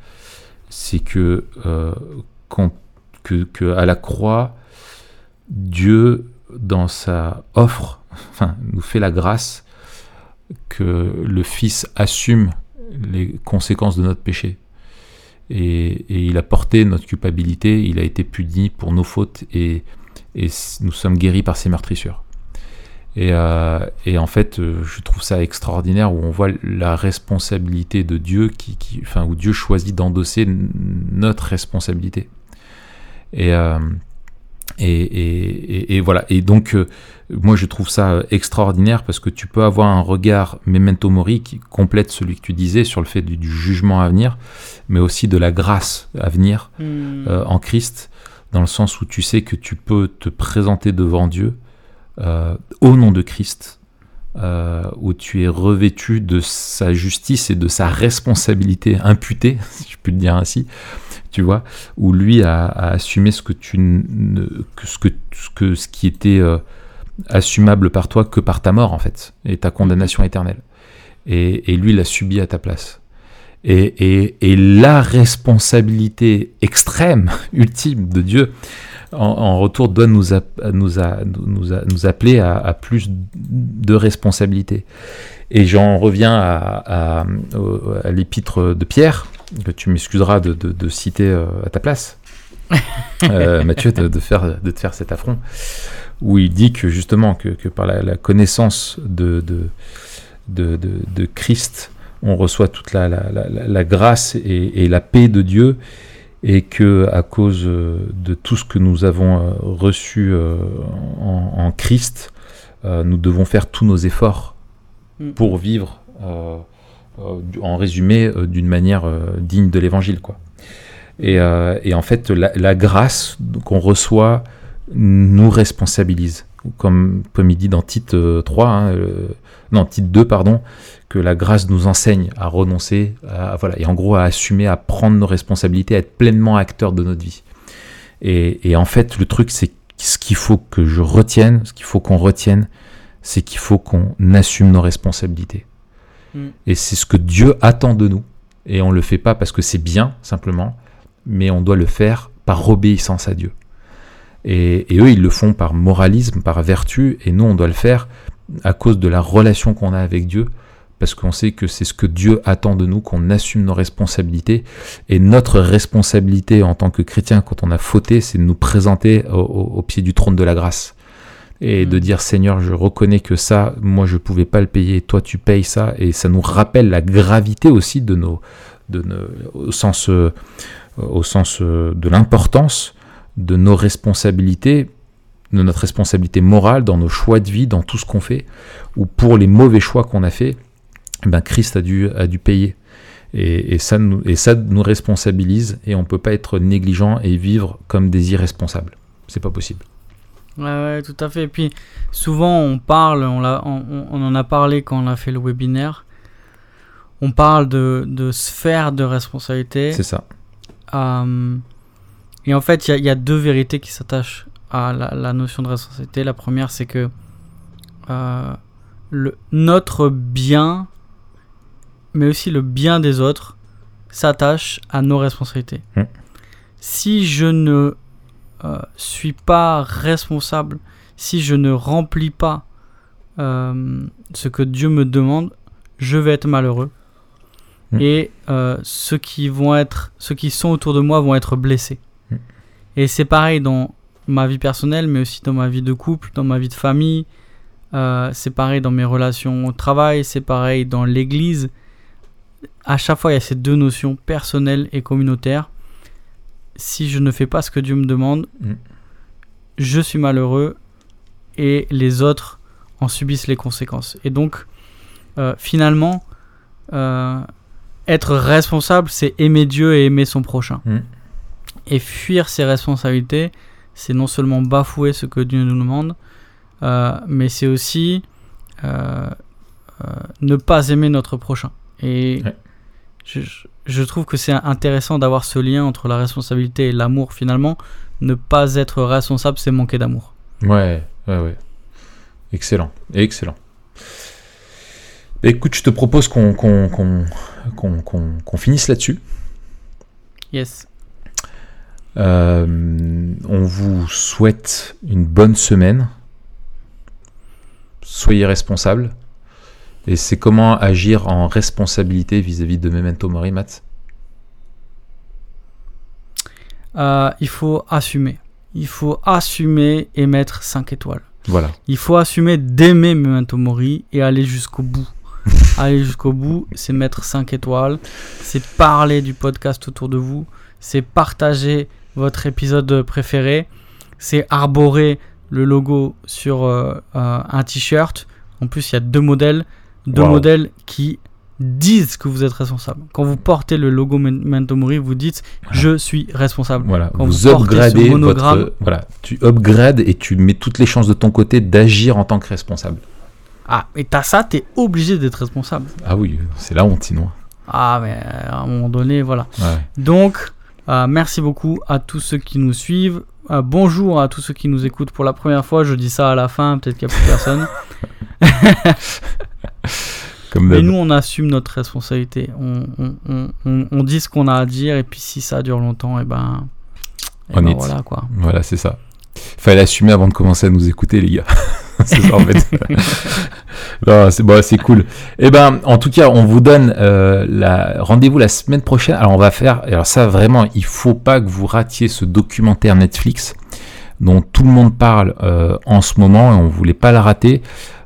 c'est que, euh, quand, que, que à la croix, Dieu, dans sa offre, enfin, nous fait la grâce que le Fils assume les conséquences de notre péché. Et, il a porté notre culpabilité, il a été puni pour nos fautes et, nous sommes guéris par ses meurtrissures. Et, euh, en fait, euh, je trouve ça extraordinaire où on voit la responsabilité de Dieu, qui, enfin, où Dieu choisit d'endosser notre responsabilité. Et, euh, et, et- voilà. Et donc, moi, je trouve ça euh, extraordinaire parce que tu peux avoir un regard memento mori qui complète celui que tu disais sur le fait du, du jugement à venir, mais aussi de la grâce à venir euh, en Christ, dans le sens où tu sais que tu peux te présenter devant Dieu euh, au nom de Christ, euh, où tu es revêtu de sa justice et de sa responsabilité imputée, si je peux le dire ainsi, tu vois, où lui a, a assumé ce que tu ne, que ce que ce que ce qui était euh, assumable par toi que par ta mort en fait et ta condamnation éternelle. Et, et lui l'a subi à ta place. Et, et, et la responsabilité extrême, ultime de Dieu, en, en retour, doit nous, app- nous, a- nous, a- nous appeler à, à plus de responsabilité. Et j'en reviens à, à- au- à l'épître de Pierre, que tu m'excuseras de, de- de citer euh, à ta place, euh, Mathieu, de, de faire, de te faire cet affront, où il dit que justement, que, que par la, la connaissance de, de, de, de- de Christ, on reçoit toute la, la- la- grâce et, et la paix de Dieu, et que à cause euh, de tout ce que nous avons euh, reçu euh, en, en Christ, nous devons faire tous nos efforts Mm. pour vivre, euh, en résumé, d'une manière digne de l'Évangile, quoi. Et, et en fait, la grâce qu'on reçoit nous responsabilise. Comme, comme il dit dans Tite euh, 3, hein, euh, non, Tite 2, pardon, que la grâce nous enseigne à renoncer, à, voilà, et en gros à assumer, à prendre nos responsabilités, à être pleinement acteur de notre vie. Et, et en fait, le truc, c'est ce qu'il faut que je retienne, ce qu'il faut qu'on retienne, c'est qu'il faut qu'on assume nos responsabilités. Mm. Et c'est ce que Dieu attend de nous. Et on ne le fait pas parce que c'est bien, simplement, mais on doit le faire par obéissance à Dieu. Et, et eux, ils le font par moralisme, par vertu, et nous, on doit le faire à cause de la relation qu'on a avec Dieu, parce qu'on sait que c'est ce que Dieu attend de nous, qu'on assume nos responsabilités. Et notre responsabilité en tant que chrétien, quand on a fauté, c'est de nous présenter au, au- au pied du trône de la grâce. Et de Mm. dire, Seigneur, je reconnais que ça, moi, je pouvais pas le payer, toi, tu payes ça. Et ça nous rappelle la gravité aussi de nos, de nos, au sens, euh, au sens euh, de l'importance de nos responsabilités, de notre responsabilité morale dans nos choix de vie, dans tout ce qu'on fait, ou pour les mauvais choix qu'on a fait, eh ben Christ a dû, a dû payer. Et, et ça nous, et ça nous responsabilise et on peut pas être négligent et vivre comme des irresponsables. C'est pas possible. Ouais, ouais, tout à fait. Et puis, souvent, on parle, on, on- on en a parlé quand on a fait le webinaire. On parle de, de sphère de responsabilité. C'est ça. Euh, et en fait, il y a- il y, a deux vérités qui s'attachent à la, la notion de responsabilité. La première, c'est que euh, le, notre bien, mais aussi le bien des autres, s'attache à nos responsabilités. Mm. Si je ne euh, suis pas responsable, si je ne remplis pas euh, ce que Dieu me demande, je vais être malheureux. Mm. Et euh, ceux qui vont être, ceux qui sont autour de moi vont être blessés. Et c'est pareil dans ma vie personnelle, mais aussi dans ma vie de couple, dans ma vie de famille. Euh, c'est pareil dans mes relations au travail, c'est pareil dans l'église. À chaque fois, il y a ces deux notions personnelles et communautaires. Si je ne fais pas ce que Dieu me demande, Mm. je suis malheureux et les autres en subissent les conséquences. Et donc, euh, finalement, euh, être responsable, c'est aimer Dieu et aimer son prochain. Mm. Et fuir ses responsabilités, c'est non seulement bafouer ce que Dieu nous demande, euh, mais c'est aussi euh, euh, ne pas aimer notre prochain. Et Ouais. je, trouve que c'est intéressant d'avoir ce lien entre la responsabilité et l'amour finalement. Ne pas être responsable, c'est manquer d'amour. Ouais, ouais, ouais. Excellent, excellent. Écoute, je te propose qu'on qu'on qu'on- qu'on- qu'on finisse là-dessus. Yes. Euh, on vous souhaite une bonne semaine. Soyez responsables. Et c'est comment agir en responsabilité vis-à-vis de Memento Mori, Matt? Euh, il faut assumer. Il faut assumer et mettre 5 étoiles. Voilà. Il faut assumer d'aimer Memento Mori et aller jusqu'au bout. aller jusqu'au bout, c'est mettre 5 étoiles, c'est parler du podcast autour de vous, c'est partager votre épisode préféré, c'est arborer le logo sur euh, euh, un t-shirt. En plus, il y a deux modèles, deux Wow. modèles qui disent que vous êtes responsable. Quand vous portez le logo Men- Memento Mori, vous dites je suis responsable. Voilà. Quand vous vous portez ce upgradez monogramme- votre. Voilà. Tu upgrades et tu mets toutes les chances de ton côté d'agir en tant que responsable. Ah, et t'as ça, t'es obligé d'être responsable. Ah oui, c'est la honte sinon. Ah, mais euh, à un moment donné, voilà. Ouais. Donc, euh, merci beaucoup à tous ceux qui nous suivent. Euh, bonjour à tous ceux qui nous écoutent pour la première fois. Je dis ça à la fin, peut-être qu'il n'y a plus personne. Comme Mais nous, on assume notre responsabilité. On, on, on, on- on dit ce qu'on a à dire, et puis si ça dure longtemps, et ben. et On ben est- voilà quoi. Voilà, c'est ça. Fallait assumer avant de commencer à nous écouter, les gars. c'est ça, en fait. non, c'est bon, c'est cool. Eh ben, en tout cas, on vous donne euh, la rendez-vous la semaine prochaine. Alors, on va faire. Alors, ça, vraiment, il faut pas que vous ratiez ce documentaire Netflix dont tout le monde parle euh, en ce moment et on voulait pas la rater,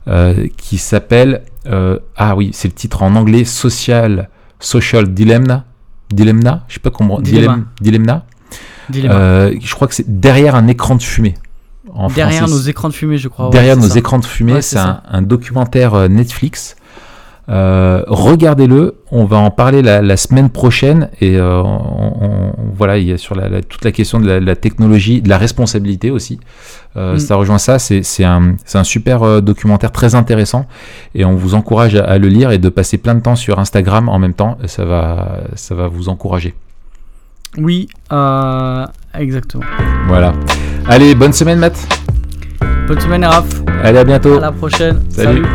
euh, qui s'appelle. euh, ah oui, c'est le titre en anglais Social Social Dilemma. Dilemma, je sais pas comment. Dilemma. Dilem- Dilemma? Dilemma. Euh, je crois que c'est derrière un écran de fumée. En Derrière français, nos écrans de fumée, je crois. derrière nos ça. écrans de fumée, Ouais, c'est un, documentaire euh, Netflix. Euh, Regardez-le, on va en parler la, la semaine prochaine et euh, on- on- voilà, il y a sur la, la- toute la question de la, technologie, de la responsabilité aussi. Euh, Mm. Ça rejoint ça, c'est un, super documentaire très intéressant et on vous encourage à, à le lire et de passer plein de temps sur Instagram en même temps, ça va, ça va vous encourager. Oui, euh, exactement. Voilà. Allez, bonne semaine, Matt. Bonne semaine, Raph. Allez, à bientôt. À la prochaine. Salut. Salut.